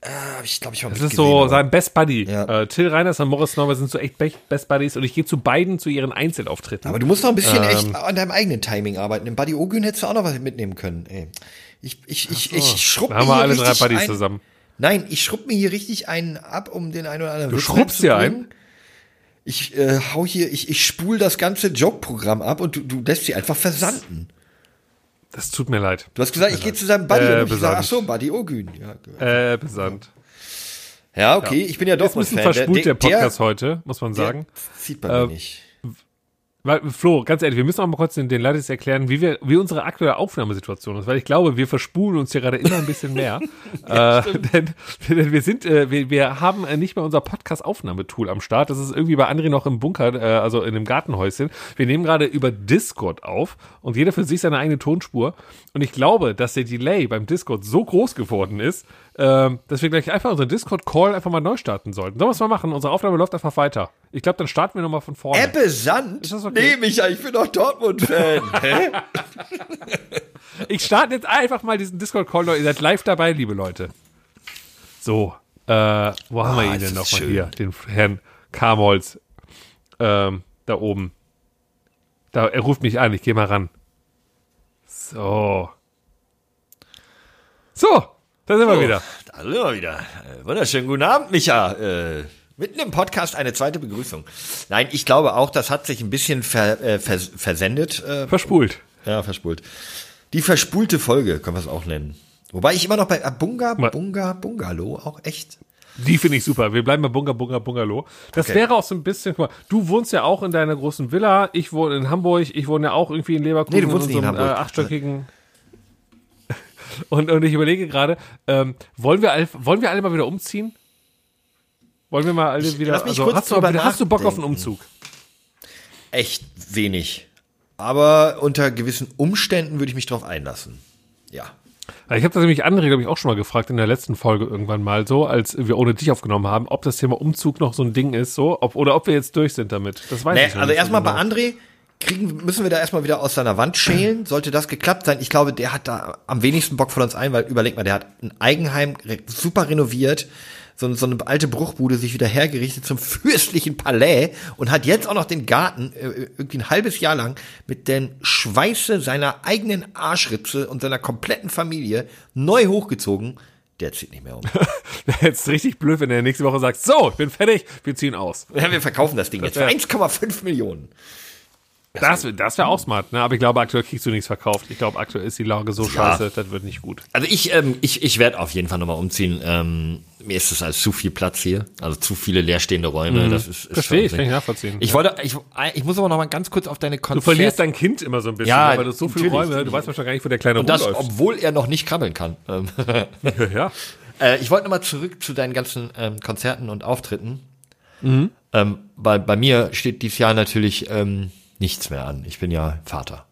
Hab ich glaube ich mal Das ist so aber- sein Best Buddy. Ja. Äh, Till Reiners und Moritz Neumeier sind so echt Be- Best Buddies und ich gehe zu beiden zu ihren Einzelauftritten. Aber du musst noch ein bisschen Ähm. echt an deinem eigenen Timing arbeiten. Im Buddy Ogün hättest du auch noch was mitnehmen können. Ey. Ich, ich, ich, ich schrubb Da mir haben wir hier alle drei richtig Buddies ein, zusammen. Nein, ich schrubb mir hier richtig einen ab, um den einen oder anderen Du Witz schrubbst dir reinzubringen. Ich äh, hau hier, ich, ich spul das ganze Joke-Programm ab und du, du lässt sie einfach versanden. Das tut mir leid. Du hast gesagt, ich gehe zu seinem Buddy Äh, und ich sage, ach so, Buddy Ogün. Ja, Äh, besandt. ja okay, ich bin ja doch ein bisschen verspult der Podcast heute, muss man sagen. Der zieht bei Äh, mir nicht. Weil, Flo, ganz ehrlich, wir müssen auch mal kurz den, den Leuten erklären, wie wir, wie unsere aktuelle Aufnahmesituation ist, weil ich glaube, wir verspulen uns hier gerade immer ein bisschen mehr. äh, denn, denn wir sind, äh, wir, wir haben äh, nicht mehr unser Podcast-Aufnahmetool am Start. Das ist irgendwie bei André noch im Bunker, äh, also in einem Gartenhäuschen. Wir nehmen gerade über Discord auf und jeder für sich seine eigene Tonspur. Und ich glaube, dass der Delay beim Discord so groß geworden ist, ähm, dass wir gleich einfach unseren Discord-Call einfach mal neu starten sollten. Sollen wir es mal machen? Unsere Aufnahme läuft einfach weiter. Ich glaube, dann starten wir nochmal von vorne. Ebbe Sand? Okay? Nee, Micha, ich bin doch Dortmund-Fan. Ich starte jetzt einfach mal diesen Discord-Call neu. Ihr seid live dabei, liebe Leute. So, äh, wo haben wir ihn ist denn nochmal hier? Den Herrn Kamholz. Ähm, da oben. Da, er ruft mich an, ich gehe mal ran. So. So, da sind wir wieder. Da sind wir wieder. Äh, Wunderschönen guten Abend, Micha. Äh, mitten im Podcast eine zweite Begrüßung. Nein, ich glaube auch, das hat sich ein bisschen ver, äh, vers versendet. Äh, Verspult. ja, verspult. Die verspulte Folge, können wir es auch nennen. Wobei ich immer noch bei Abunga, Ma- Bunga, Bungalow auch echt. Die finde ich super. Wir bleiben bei Bunga, Bunga, Bungalow. Das Okay. wäre auch so ein bisschen, guck mal, du wohnst ja auch in deiner großen Villa, ich wohne in Hamburg, ich wohne ja auch irgendwie in Leverkusen. Nee, du wohnst in nicht in unserem, Hamburg. Äh, achtstöckigen. Und, und ich überlege gerade, ähm, wollen, wir all, wollen wir alle mal wieder umziehen? Wollen wir mal alle wieder, lass mich also kurz hast, du, drüber hast du Bock auf einen. Umzug? Echt wenig. Aber unter gewissen Umständen würde ich mich drauf einlassen. Ja. Ich habe das nämlich André, glaube ich, auch schon mal gefragt in der letzten Folge irgendwann mal so, als wir ohne dich aufgenommen haben, ob das Thema Umzug noch so ein Ding ist, so, ob, oder ob wir jetzt durch sind damit. Das weiß Nee, ich also nicht so erstmal bei genau. André, kriegen, müssen wir da erstmal wieder aus seiner Wand schälen. Sollte das geklappt sein, ich glaube, der hat da am wenigsten Bock von uns ein, weil überleg mal, der hat ein Eigenheim super renoviert, so, so eine alte Bruchbude sich wieder hergerichtet zum fürstlichen Palais und hat jetzt auch noch den Garten äh, irgendwie ein halbes Jahr lang mit den Schweiße seiner eigenen Arschritze und seiner kompletten Familie neu hochgezogen. Der zieht nicht mehr um. Jetzt richtig blöd, wenn er nächste Woche sagt, so, ich bin fertig, wir ziehen aus. Ja, wir verkaufen das Ding jetzt für wär- 1,5 Millionen. Das, das wäre auch smart, ne? Aber ich glaube, aktuell kriegst du nichts verkauft. Ich glaube, aktuell ist die Lage so scheiße, das wird nicht gut. Also ich, ähm, ich, ich werde auf jeden Fall nochmal umziehen. Ähm, mir ist das als zu viel Platz hier, also zu viele leerstehende Räume. Das ist, ist Verstehe ich, kann ich nachvollziehen. Ich wollte, ich, ich muss aber noch mal ganz kurz auf deine Du Konzerte. verlierst dein Kind immer so ein bisschen, Ja, weil du so viele. Räume, du weißt wahrscheinlich gar nicht, wo der kleine und das, rumläuft. obwohl er noch nicht krabbeln kann. Ähm, ja. äh, ich wollte nochmal zurück zu deinen ganzen ähm, Konzerten und Auftritten. Mhm. Ähm, bei, bei mir steht dieses Jahr natürlich ähm, nichts mehr an. Ich bin ja Vater.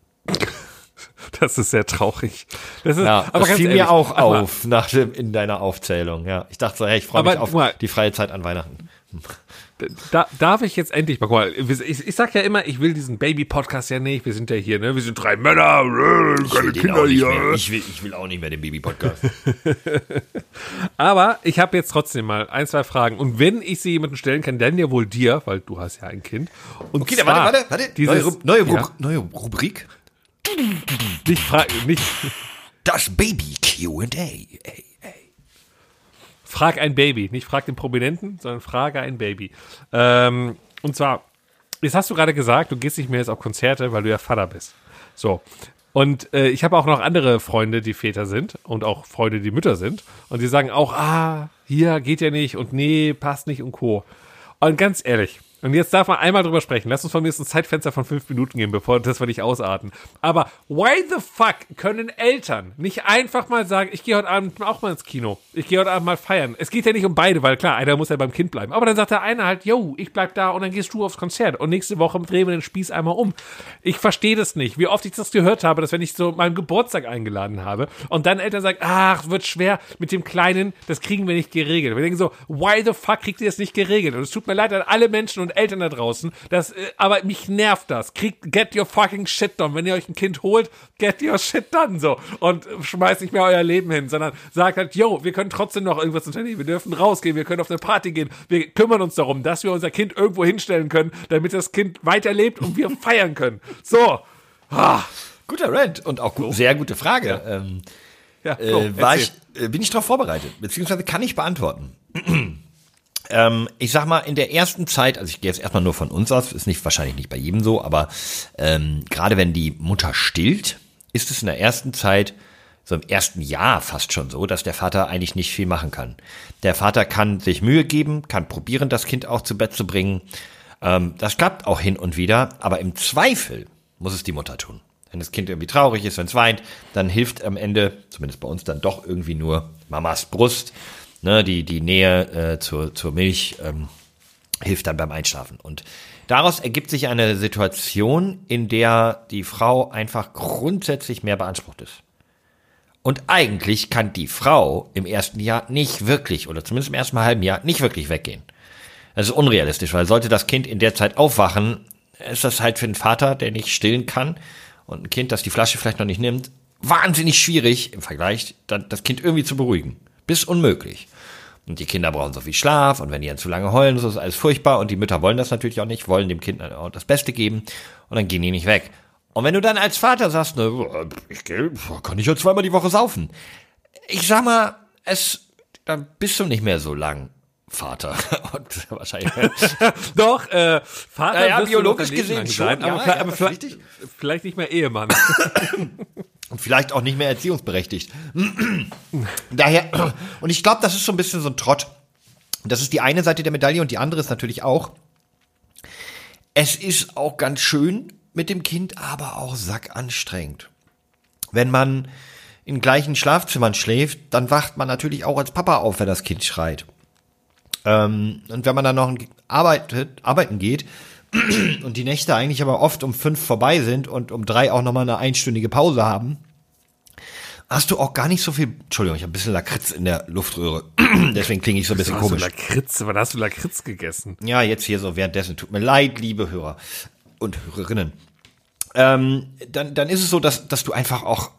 Das ist sehr traurig. Das ist, Ja, aber das fiel ehrlich, mir auch auf nach dem, in deiner Aufzählung. Ja, ich dachte so, hey, ich freue mich auf mal. die freie Zeit an Weihnachten. Da, darf ich jetzt endlich mal, guck mal, ich, ich sag ja immer, ich will diesen Baby-Podcast ja nicht, wir sind ja hier, ne, wir sind drei Männer, äh, Ich keine Kinder hier. mehr. Ich, will, ich will auch nicht mehr den Baby-Podcast. Aber ich habe jetzt trotzdem mal ein, zwei Fragen. Und wenn ich sie jemanden stellen kann, dann ja wohl dir, weil du hast ja ein Kind. Und Okay, zwar warte, warte, warte. Dieses, neue, Ru- neue, Ru- ja, neue Rubrik. nicht, fra nicht Das Baby Q&A. Frag ein Baby, nicht frag den Prominenten, sondern frage ein Baby. Ähm, und zwar, jetzt hast du gerade gesagt, du gehst nicht mehr jetzt auf Konzerte, weil du ja Vater bist. So. Und äh, ich habe auch noch andere Freunde, die Väter sind und auch Freunde, die Mütter sind. Und die sagen auch, ah, hier geht ja nicht und nee, passt nicht und Co. Und ganz ehrlich, und jetzt darf man einmal drüber sprechen. Lass uns von mir ein Zeitfenster von fünf Minuten geben, bevor das wir nicht ausarten. Aber why the fuck können Eltern nicht einfach mal sagen, ich gehe heute Abend auch mal ins Kino. Ich gehe heute Abend mal feiern. Es geht ja nicht um beide, weil klar, einer muss ja beim Kind bleiben. Aber dann sagt der eine halt, yo, ich bleib da und dann gehst du aufs Konzert. Und nächste Woche drehen wir den Spieß einmal um. Ich verstehe das nicht. Wie oft ich das gehört habe, dass wenn ich so meinen Geburtstag eingeladen habe und dann Eltern sagen, ach, wird schwer mit dem Kleinen, das kriegen wir nicht geregelt. Wir denken so, why the fuck kriegt ihr das nicht geregelt? Und es tut mir leid an alle Menschen und Eltern da draußen, das, äh, aber mich nervt das. Kriegt, get your fucking shit done. Wenn ihr euch ein Kind holt, get your shit done, so. Und äh, schmeißt nicht mehr euer Leben hin, sondern sagt halt, yo, wir können trotzdem noch irgendwas unternehmen. Wir dürfen rausgehen, wir können auf eine Party gehen. Wir kümmern uns darum, dass wir unser Kind irgendwo hinstellen können, damit das Kind weiterlebt und wir feiern können. So. Ah. Guter Rant und auch gu sehr gute Frage. Ähm, Ja, Flo, äh, war erzähl. ich, äh, bin ich darauf vorbereitet? Beziehungsweise kann ich beantworten? Ähm, ich sag mal, in der ersten Zeit, also ich gehe jetzt erstmal nur von uns aus, ist nicht wahrscheinlich nicht bei jedem so, aber ähm, gerade wenn die Mutter stillt, ist es in der ersten Zeit, so im ersten Jahr fast schon so, dass der Vater eigentlich nicht viel machen kann. Der Vater kann sich Mühe geben, kann probieren, das Kind auch zu Bett zu bringen. Ähm, das klappt auch hin und wieder, aber im Zweifel muss es die Mutter tun. Wenn das Kind irgendwie traurig ist, wenn es weint, dann hilft am Ende, zumindest bei uns, dann doch irgendwie nur Mamas Brust, ne, die, die Nähe äh, zur, zur Milch ähm, hilft dann beim Einschlafen. Und daraus ergibt sich eine Situation, in der die Frau einfach grundsätzlich mehr beansprucht ist. Und eigentlich kann die Frau im ersten Jahr nicht wirklich, oder zumindest im ersten halben Jahr, nicht wirklich weggehen. Das ist unrealistisch, weil sollte das Kind in der Zeit aufwachen, ist das halt für einen Vater, der nicht stillen kann und ein Kind, das die Flasche vielleicht noch nicht nimmt, wahnsinnig schwierig im Vergleich, dann das Kind irgendwie zu beruhigen. Bis unmöglich. Und die Kinder brauchen so viel Schlaf und wenn die dann zu lange heulen, ist alles furchtbar und die Mütter wollen das natürlich auch nicht, wollen dem Kind auch das Beste geben und dann gehen die nicht weg. Und wenn du dann als Vater sagst, ne, ich geh, kann ich ja zweimal die Woche saufen. Ich sag mal, es, dann bist du nicht mehr so lang Vater. Und wahrscheinlich. Doch, äh, Vater Ja, biologisch gesehen schon, aber, ja, vielleicht- ja, aber das vielleicht, vielleicht nicht mehr Ehemann. und vielleicht auch nicht mehr erziehungsberechtigt. Daher, und ich glaube, das ist so ein bisschen so ein Trott. Das ist die eine Seite der Medaille und die andere ist natürlich auch, es ist auch ganz schön mit dem Kind, aber auch sackanstrengend. Wenn man in gleichen Schlafzimmern schläft, dann wacht man natürlich auch als Papa auf, wenn das Kind schreit. Ähm, und wenn man dann noch arbeitet, arbeiten geht und die Nächte eigentlich aber oft um fünf vorbei sind und um drei auch nochmal eine einstündige Pause haben, hast du auch gar nicht so viel. Entschuldigung, ich habe ein bisschen Lakritz in der Luftröhre. Deswegen klinge ich so ein bisschen Hast du komisch. Lakritz, wann hast du Lakritz gegessen? Ja, jetzt hier so währenddessen. Tut mir leid, liebe Hörer und Hörerinnen. ähm, dann, dann ist es so, dass, dass du einfach auch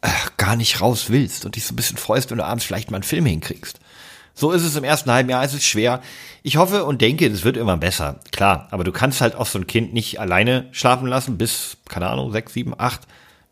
äh, gar nicht raus willst und dich so ein bisschen freust, wenn du abends vielleicht mal einen Film hinkriegst. So ist es im ersten halben Jahr, es ist schwer. Ich hoffe und denke, es wird immer besser. Klar, aber du kannst halt auch so ein Kind nicht alleine schlafen lassen bis, keine Ahnung, sechs, sieben, acht.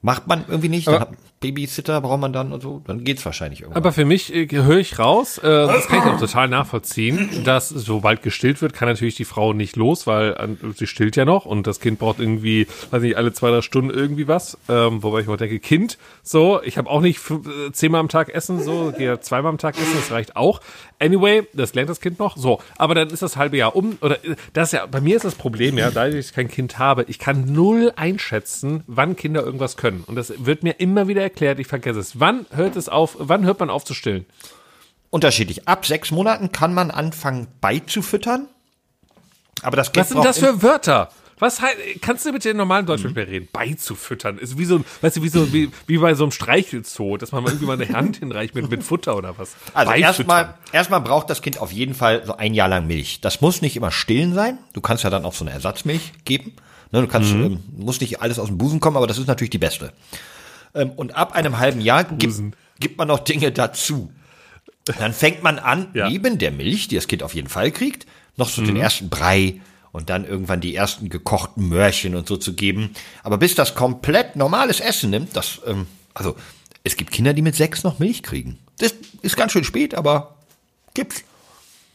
Macht man irgendwie nicht. Aber- Babysitter braucht man dann und so. Dann geht's wahrscheinlich irgendwann. Aber für mich äh, höre ich raus, äh, das kann ich auch total nachvollziehen, dass sobald gestillt wird, kann natürlich die Frau nicht los, weil äh, sie stillt ja noch und das Kind braucht irgendwie, weiß nicht, alle zwei, drei Stunden irgendwie was. Ähm, wobei ich mal denke, Kind, so, ich habe auch nicht äh, zehnmal am Tag essen, so, gehe zweimal am Tag essen, das reicht auch. Anyway, das lernt das Kind noch. So, aber dann ist das halbe Jahr um. Oder äh, das ist ja, bei mir ist das Problem, ja, da ich kein Kind habe, ich kann null einschätzen, wann Kinder irgendwas können. Und das wird mir immer wieder erklärt, ich vergesse es. Wann hört es auf, wann hört man auf zu stillen? Unterschiedlich. Ab sechs Monaten kann man anfangen beizufüttern. Aber das Was sind das für Wörter? Was heißt, kannst du bitte in normalen Deutsch Mhm. mit mir reden? Beizufüttern. Ist wie so, weißt du, wie so, wie, wie bei so einem Streichelzoo, dass man mal irgendwie mal eine Hand hinreicht mit, mit Futter oder was. Also erstmal, erstmal braucht das Kind auf jeden Fall so ein Jahr lang Milch. Das muss nicht immer stillen sein. Du kannst ja dann auch so eine Ersatzmilch geben. Ne, du kannst, ähm, muss nicht alles aus dem Busen kommen, aber das ist natürlich die beste. Ähm, und ab einem halben Jahr gibt, gibt man noch Dinge dazu. Dann fängt man an, Ja. neben der Milch, die das Kind auf jeden Fall kriegt, noch so den ersten Brei und dann irgendwann die ersten gekochten Möhrchen und so zu geben. Aber bis das komplett normales Essen nimmt, das, ähm, also es gibt Kinder, die mit sechs noch Milch kriegen. Das ist ganz schön spät, aber gibt's.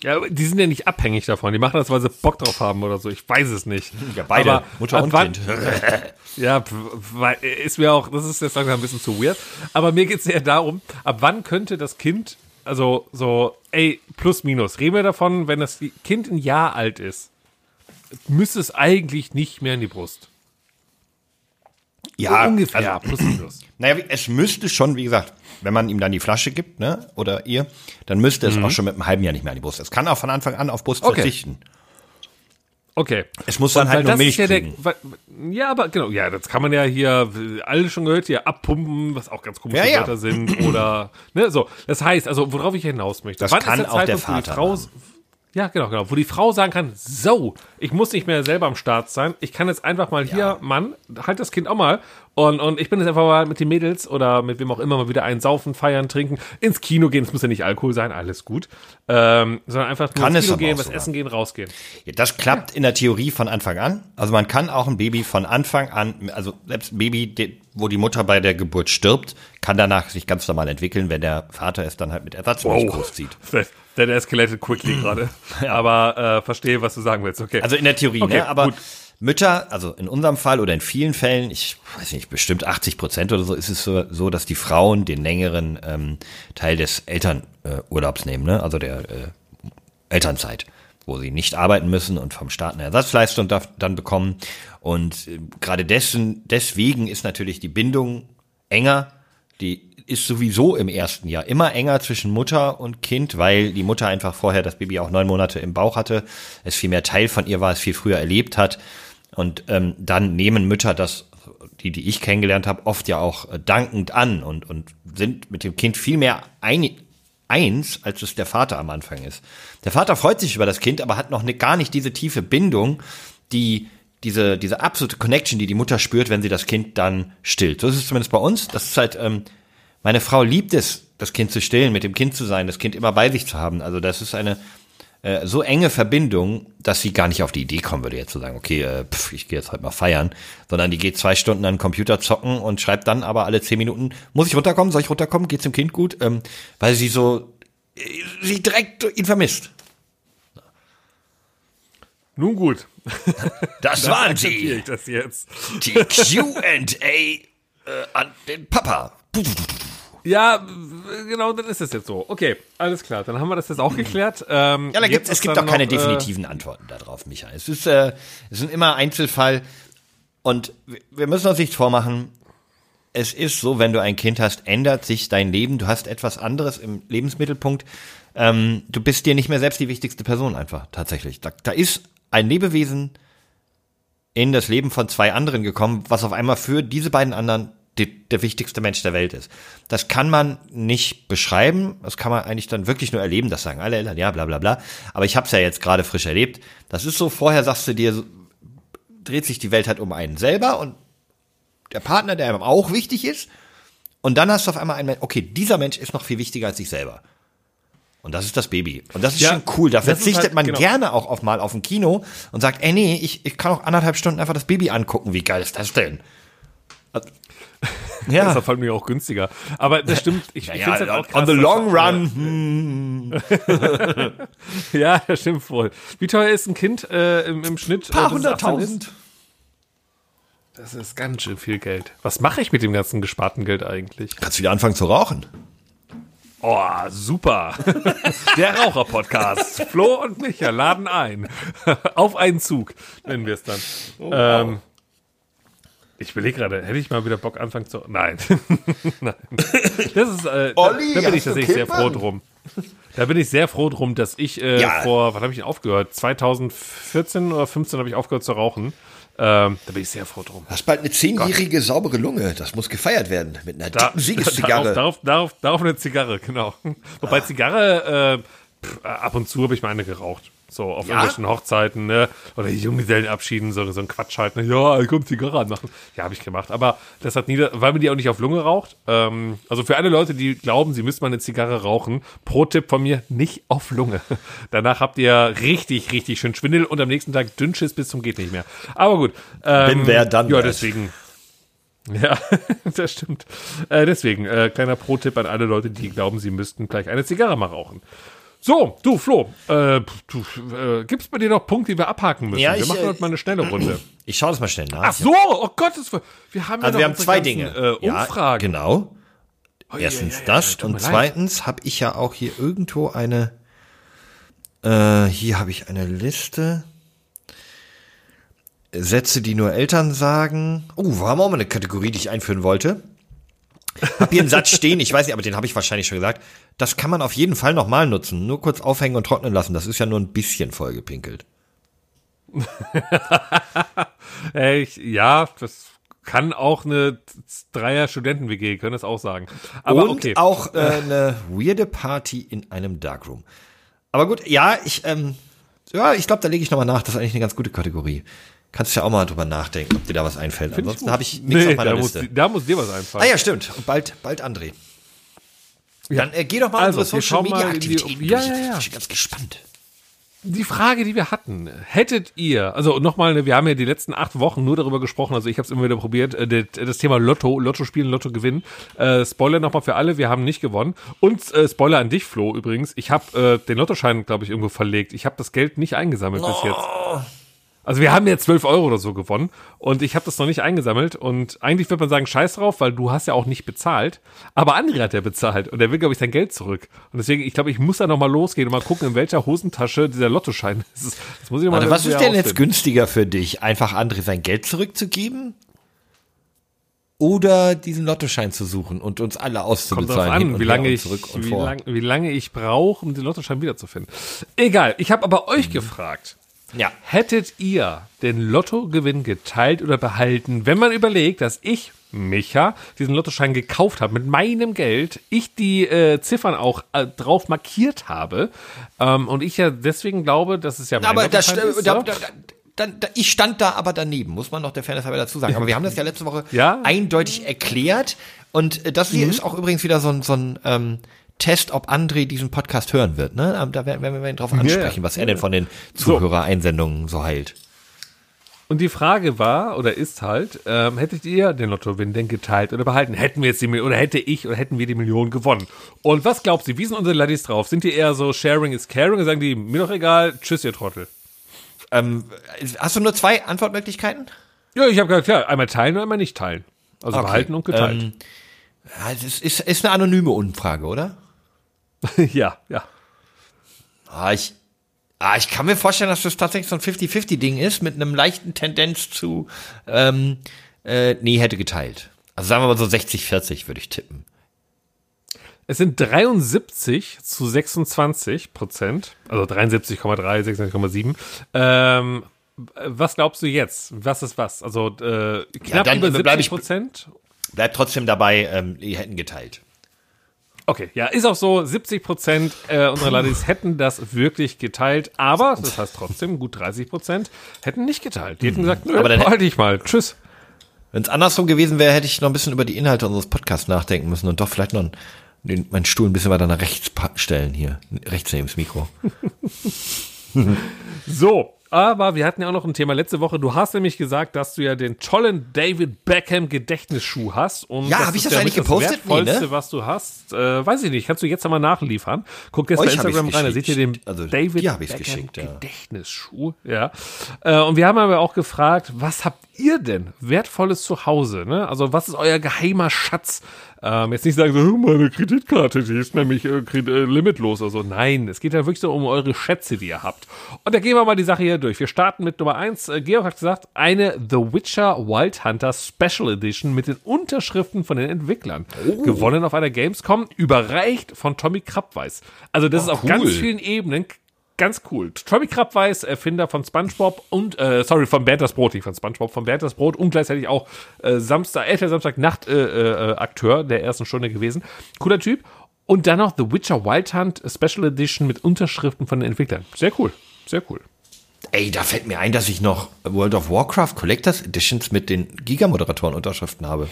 Ja, die sind ja nicht abhängig davon. Die machen das, weil sie Bock drauf haben oder so. Ich weiß es nicht. Ja, beide, Aber Mutter und wann- Kind. Ja, ist mir auch, das ist jetzt langsam ein bisschen zu weird. Aber mir geht es eher darum, ab wann könnte das Kind, also so, ey, plus minus, reden wir davon, wenn das Kind ein Jahr alt ist, müsste es eigentlich nicht mehr in die Brust. Ja, ungefähr, Also, plus minus. naja, es müsste schon, wie gesagt, wenn man ihm dann die Flasche gibt, ne, oder ihr, dann müsste es auch schon mit einem halben Jahr nicht mehr an die Brust. Es kann auch von Anfang an auf Brust Okay. verzichten. Okay. Es muss dann halt nur Milch ja, der, weil- ja, aber genau, ja, das kann man ja hier alle schon gehört, hier abpumpen, was auch ganz komische Ja, ja. Wörter sind oder ne, so. Das heißt, also worauf ich hinaus möchte. Das wann kann ist der auch der Zeitpunkt, die Vater Frau, ja, genau, genau, wo die Frau sagen kann, so, ich muss nicht mehr selber am Start sein, ich kann jetzt einfach mal hier, Mann, halt das Kind auch mal und, und ich bin jetzt einfach mal mit den Mädels oder mit wem auch immer mal wieder einen saufen, feiern, trinken, ins Kino gehen, es muss ja nicht Alkohol sein, alles gut, ähm, sondern einfach nur Kann ins Kino gehen, was essen gehen, rausgehen. Ja, das klappt in der Theorie von Anfang an. Also man kann auch ein Baby von Anfang an, also selbst ein Baby, wo die Mutter bei der Geburt stirbt, kann danach sich ganz normal entwickeln, wenn der Vater es dann halt mit Ersatzmilch großzieht. That escalated quickly gerade. Aber äh, verstehe, was du sagen willst. Okay. Also in der Theorie, Okay, ne? Aber gut. Mütter, also in unserem Fall oder in vielen Fällen, ich weiß nicht, bestimmt 80 Prozent oder so, ist es so, dass die Frauen den längeren ähm, Teil des Elternurlaubs äh, nehmen, ne? Also der äh, Elternzeit, wo sie nicht arbeiten müssen und vom Staat eine Ersatzleistung da, dann bekommen. Und äh, gerade dessen, deswegen ist natürlich die Bindung enger. Die ist sowieso im ersten Jahr immer enger zwischen Mutter und Kind, weil die Mutter einfach vorher das Baby auch neun Monate im Bauch hatte, es viel mehr Teil von ihr war, es viel früher erlebt hat. Und ähm, dann nehmen Mütter das, die, die ich kennengelernt habe, oft ja auch äh, dankend an und, und sind mit dem Kind viel mehr ein, eins, als es der Vater am Anfang ist. Der Vater freut sich über das Kind, aber hat noch ne, gar nicht diese tiefe Bindung, die diese, diese absolute Connection, die die Mutter spürt, wenn sie das Kind dann stillt. So ist es zumindest bei uns. Das ist halt, ähm, meine Frau liebt es, das Kind zu stillen, mit dem Kind zu sein, das Kind immer bei sich zu haben. Also das ist eine äh, so enge Verbindung, dass sie gar nicht auf die Idee kommen würde, jetzt zu sagen, okay, äh, pf, ich gehe jetzt heute mal feiern, sondern die geht zwei Stunden an den Computer zocken und schreibt dann aber alle zehn Minuten, muss ich runterkommen, soll ich runterkommen, geht's dem Kind gut? Ähm, weil sie so, äh, sie direkt ihn vermisst. Nun gut. Das waren Akzeptiere sie, das jetzt. die Q&A äh, an den Papa. Ja, genau, dann ist es jetzt so. Okay, alles klar. Dann haben wir das jetzt auch geklärt. Ähm, Ja, da gibt, es gibt auch keine noch, äh, definitiven Antworten darauf, Micha. Es ist, äh, es ist immer Einzelfall und wir- wir müssen uns nichts vormachen. Es ist so, wenn du ein Kind hast, ändert sich dein Leben. Du hast etwas anderes im Lebensmittelpunkt. Ähm, du bist dir nicht mehr selbst die wichtigste Person einfach, tatsächlich. Da, da ist ein Lebewesen in das Leben von zwei anderen gekommen, was auf einmal für diese beiden anderen die, der wichtigste Mensch der Welt ist. Das kann man nicht beschreiben, das kann man eigentlich dann wirklich nur erleben, das sagen alle Eltern, ja, bla bla bla. Aber ich habe es ja jetzt gerade frisch erlebt. Das ist so, vorher sagst du dir, dreht sich die Welt halt um einen selber und der Partner, der einem auch wichtig ist. Und dann hast du auf einmal einen Mensch, okay, dieser Mensch ist noch viel wichtiger als ich selber. Und das ist das Baby. Und das ist Ja, schon cool. Da ist verzichtet halt- man genau. gerne auch auf mal auf ein Kino und sagt, ey nee, ich, ich kann auch anderthalb Stunden einfach das Baby angucken. Wie geil ist das denn? Das Ja. ist vor allem auch günstiger. Aber das stimmt. Ich, ich Ja, finde halt on, auch krass, on the long run. hm, Ja, das stimmt wohl. Wie teuer ist ein Kind äh, im, im Schnitt? paar äh, es 18 hunderttausend. Das ist ganz schön viel Geld. Was mache ich mit dem ganzen gesparten Geld eigentlich? Kannst wieder anfangen zu rauchen. Oh, super. Der Raucher-Podcast. Flo und Micha laden ein. Auf einen Zug, nennen wir es dann. ähm, ich überlege gerade, hätte ich mal wieder Bock anfangen zu. Nein. Nein. Das ist, äh, Olli, da, da bin ich tatsächlich sehr froh drum. Da bin ich sehr froh drum, dass ich äh, Ja. vor, wann habe ich denn aufgehört? 2014 oder 15 habe ich aufgehört zu rauchen. Ähm, da bin ich sehr froh drum. Du hast bald eine zehnjährige saubere Lunge. Das muss gefeiert werden mit einer Da, dicken Siegeszigarre. Darauf, darauf, darauf, eine Zigarre, genau. Wobei Zigarre, äh, pff, ab und zu habe ich mal eine geraucht. So auf Ja? irgendwelchen Hochzeiten, ne? Oder Junggesellenabschieden, so, so ein Quatsch halt, ne? Ja, komm, Zigarre anmachen. Ja, habe ich gemacht. Aber das hat nie, weil man die auch nicht auf Lunge raucht. Ähm, also für alle Leute, die glauben, sie müssten mal eine Zigarre rauchen, Pro-Tipp von mir, nicht auf Lunge. Danach habt ihr richtig, richtig schön Schwindel und am nächsten Tag Dünnschiss bis zum geht nicht mehr. Aber gut. Ähm, Bin wer, dann Ja, deswegen. Ja, das stimmt. Äh, deswegen, äh, kleiner Pro-Tipp an alle Leute, die glauben, sie müssten gleich eine Zigarre mal rauchen. So, du, Flo, äh, du, äh, gibt's bei dir noch Punkte, die wir abhaken müssen? Ja, wir ich, machen äh, heute mal eine schnelle Runde. Ich schaue das mal schnell nach. Ach so, oh Gottes Willen. Wir haben ja Also wir haben zwei ganzen, Dinge. Äh, Umfragen. Ja, genau. Ui, Erstens ui, das und zweitens habe ich ja auch hier irgendwo eine. Äh, hier habe ich eine Liste. Sätze, die nur Eltern sagen. Oh, wir haben auch mal eine Kategorie, die ich einführen wollte. Hab hier einen Satz stehen, ich weiß nicht, aber den habe ich wahrscheinlich schon gesagt. Das kann man auf jeden Fall nochmal nutzen. Nur kurz aufhängen und trocknen lassen. Das ist ja nur ein bisschen vollgepinkelt. Äh, ich, ja, das kann auch eine Dreier-Studenten-WG, können das auch sagen. Aber und okay. auch äh, eine weirde Party in einem Darkroom. Aber gut, ja, ich, ähm, ja, ich glaube, da lege ich nochmal nach. Das ist eigentlich eine ganz gute Kategorie. Kannst ja auch mal drüber nachdenken, ob dir da was einfällt. Ansonsten habe ich nichts nee, auf meiner da muss, Liste. da muss dir was Ah einfallen. ja, stimmt. Und bald, bald André. Dann äh, geh doch mal Also, unsere Social Media in die- Aktivitäten ja, durch. ja, ja. Ich bin ganz gespannt. die Frage, die wir hatten, hättet ihr, also nochmal, wir haben ja die letzten acht Wochen nur darüber gesprochen, also ich habe es immer wieder probiert, äh, das, Thema Lotto, Lotto spielen, Lotto gewinnen. Äh, Spoiler nochmal für alle, wir haben nicht gewonnen. Und äh, Spoiler an dich, Flo, übrigens, ich habe äh, den Lottoschein, glaube ich, irgendwo verlegt. Ich habe das Geld nicht eingesammelt bis jetzt. Also wir haben ja 12 Euro oder so gewonnen und ich habe das noch nicht eingesammelt und eigentlich würde man sagen, scheiß drauf, weil du hast ja auch nicht bezahlt, aber André hat ja bezahlt und er will, glaube ich, sein Geld zurück. Und deswegen, ich glaube, ich muss da noch mal losgehen und mal gucken, in welcher Hosentasche dieser Lottoschein ist. Das muss ich mal Warte, was ist denn jetzt herausfinden. günstiger für dich? Einfach André sein Geld zurückzugeben? Oder diesen Lottoschein zu suchen und uns alle Kommt auszubezahlen? drauf hin an, wie lange ich, wie, lang, wie lange ich brauche, um den Lottoschein wiederzufinden. Egal, ich habe aber euch gefragt. Ja. Hättet ihr den Lottogewinn geteilt oder behalten, wenn man überlegt, dass ich, Micha, diesen Lottoschein gekauft habe mit meinem Geld, ich die äh, Ziffern auch äh, drauf markiert habe ähm, und ich ja deswegen glaube, dass es ja mein Aber das, ist, da, da, da, da, ich stand da aber daneben, muss man noch der Fairness halber dazu sagen. Aber wir haben das ja letzte Woche Ja. eindeutig erklärt. Und äh, das hier ist auch übrigens wieder so ein, so ein ähm, Test, ob André diesen Podcast hören wird. Ne? Ähm, Da werden wir ihn drauf ansprechen, was er denn von den Zuhörereinsendungen so heilt. Und die Frage war oder ist halt, ähm, hättet ihr den Lottogewinn denn geteilt oder behalten? Hätten wir jetzt die Million oder hätte ich oder hätten wir die Million gewonnen? Und was glaubt sie? Wie sind unsere Laddies drauf? Sind die eher so Sharing is Caring sagen die, mir doch egal, tschüss ihr Trottel? Ähm, hast du nur zwei Antwortmöglichkeiten? Ja, ich habe gesagt, ja, einmal teilen oder einmal nicht teilen. Also Okay, behalten und geteilt. ähm, es ist, ist, ist eine anonyme Umfrage, oder? ja, ja. Ah, ich, ah, ich kann mir vorstellen, dass das tatsächlich so ein 50-50-Ding ist, mit einem leichten Tendenz zu, ähm, äh, nee, hätte geteilt. Also sagen wir mal so 60-40 würde ich tippen. Es sind 73 zu 26 Prozent, also 73,3, 26,7. Ähm, was glaubst du jetzt? Was ist was? Also äh, knapp dann über bleib 70 ich- Prozent. Bleibt trotzdem dabei, ähm, die hätten geteilt. Okay, ja, ist auch so. 70 Prozent äh, unserer Ladies hätten das wirklich geteilt, aber das heißt trotzdem, gut 30 Prozent hätten nicht geteilt. Die hätten gesagt, nö, Aber dann- behalte ich mal. Tschüss. Wenn es andersrum gewesen wäre, hätte ich noch ein bisschen über die Inhalte unseres Podcasts nachdenken müssen und doch vielleicht noch den, meinen Stuhl ein bisschen weiter nach rechts stellen hier. Rechts neben das Mikro. So, aber wir hatten ja auch noch ein Thema letzte Woche. Du hast nämlich gesagt, dass du ja den tollen David Beckham Gedächtnisschuh hast. Und Ja, das hab ich das ja eigentlich gepostet? Nee, Wertvollste, ne? was du hast. Äh, weiß ich nicht. Kannst du jetzt einmal nachliefern? Guck jetzt bei Euch Instagram rein, da seht ihr den. Also, David Beckham ja. Gedächtnisschuh. Ja. Äh, und wir haben aber auch gefragt, was habt ihr denn Wertvolles zu Hause? Ne? Also was ist euer geheimer Schatz? Ähm, jetzt nicht sagen so, "Hm, meine Kreditkarte, die ist nämlich äh, äh, limitlos oder so. Nein, es geht ja wirklich so um eure Schätze, die ihr habt. Und da gehen wir mal die Sache hier durch. Wir starten mit Nummer eins. Äh, Georg hat gesagt, eine The Witcher Wild Hunter Special Edition mit den Unterschriften von den Entwicklern. Gewonnen auf einer Gamescom, überreicht von Tommy Krabweis. Also das ist auf cool. ganz vielen Ebenen Ganz cool. Tommy Krabweis, Erfinder von SpongeBob und, äh, sorry, von Bertels Brot, nicht von SpongeBob, von Bertels Brot und gleichzeitig auch äh, Samstag, RTL Samstag Nacht äh, äh, Akteur der ersten Stunde gewesen. Cooler Typ. Und dann noch The Witcher Wild Hunt Special Edition mit Unterschriften von den Entwicklern. Sehr cool. Sehr cool. Ey, da fällt mir ein, dass ich noch World of Warcraft Collectors Editions mit den Giga-Moderatoren Unterschriften habe.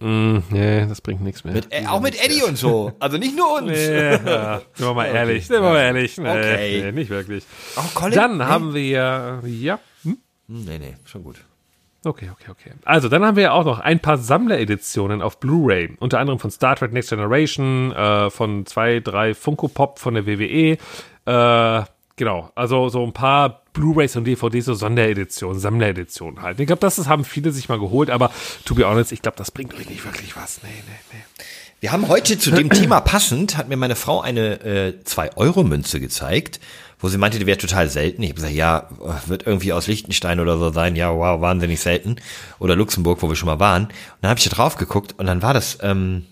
Nee, das bringt nichts mehr. Mit, äh, auch mit Eddie und so. Also nicht nur uns. ja, sind wir mal ehrlich, sind wir mal ehrlich. Nee, Okay. nee, nicht wirklich. Auch Colin? Dann Nee. haben wir, ja, Hm, Nee, nee, schon gut. Okay, okay, okay. Also, dann haben wir ja auch noch ein paar Sammlereditionen auf Blu-ray. Unter anderem von Star Trek Next Generation, äh, von zwei, drei Funko Pop von der WWE. Äh, genau, also so ein paar Blu-rays und DVDs, so Sondereditionen, Sammlereditionen halt. Ich glaube, das ist, haben viele sich mal geholt, aber to be honest, ich glaube, das bringt euch nicht wirklich was. Nee, nee, nee. Wir haben heute zu dem Thema passend, hat mir meine Frau eine äh, 2-Euro-Münze gezeigt, wo sie meinte, die wäre total selten. Ich habe gesagt, ja, wird irgendwie aus Liechtenstein oder so sein. Ja, wow, wahnsinnig selten. Oder Luxemburg, wo wir schon mal waren. Und dann habe ich da drauf geguckt und dann war das, ähm,